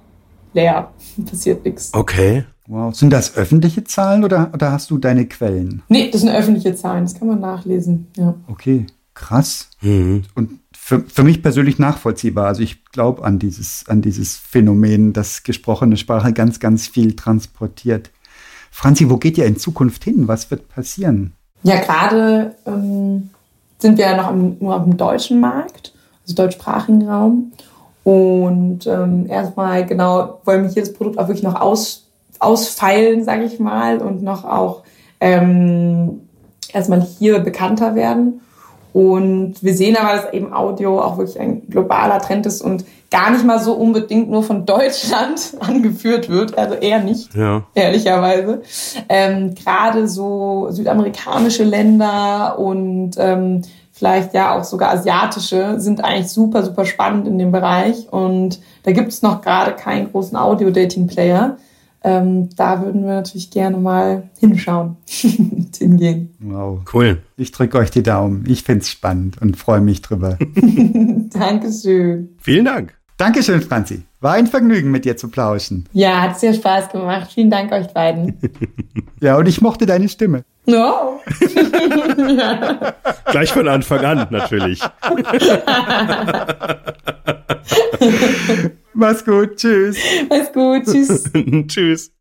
Speaker 4: leer. Passiert nichts.
Speaker 2: Okay.
Speaker 1: Wow. Sind das öffentliche Zahlen oder, oder hast du deine Quellen?
Speaker 4: Nee, das sind öffentliche Zahlen, das kann man nachlesen. Ja.
Speaker 1: Okay, krass.
Speaker 2: Mhm.
Speaker 1: Und für, für mich persönlich nachvollziehbar. Also ich glaube an dieses, an dieses Phänomen, dass gesprochene Sprache ganz, ganz viel transportiert. Franzi, wo geht ihr in Zukunft hin? Was wird passieren?
Speaker 4: Ja, gerade ähm, sind wir ja noch am, nur auf dem deutschen Markt, also deutschsprachigen Raum. Und ähm, erstmal genau wollen wir hier das Produkt auch wirklich noch aus, ausfeilen, sage ich mal, und noch auch ähm, erstmal hier bekannter werden. Und wir sehen aber, dass eben Audio auch wirklich ein globaler Trend ist und gar nicht mal so unbedingt nur von Deutschland angeführt wird, also eher nicht,
Speaker 2: Ja.
Speaker 4: ehrlicherweise. Ähm, Gerade so südamerikanische Länder und ähm, vielleicht ja auch sogar asiatische sind eigentlich super, super spannend in dem Bereich. Und da gibt es noch gerade keinen großen Audio-Dating-Player. Ähm, da würden wir natürlich gerne mal hinschauen und hingehen.
Speaker 1: Wow.
Speaker 2: Cool.
Speaker 1: Ich drücke euch die Daumen. Ich finde es spannend und freue mich drüber.
Speaker 4: Dankeschön.
Speaker 2: Vielen Dank.
Speaker 1: Dankeschön, Franzi. War ein Vergnügen, mit dir zu plauschen.
Speaker 4: Ja, hat sehr Spaß gemacht. Vielen Dank euch beiden.
Speaker 1: Ja, und ich mochte deine Stimme.
Speaker 4: No.
Speaker 2: Gleich von Anfang an, natürlich.
Speaker 1: Mach's gut. Tschüss.
Speaker 4: Alles gut. Tschüss.
Speaker 2: Tschüss.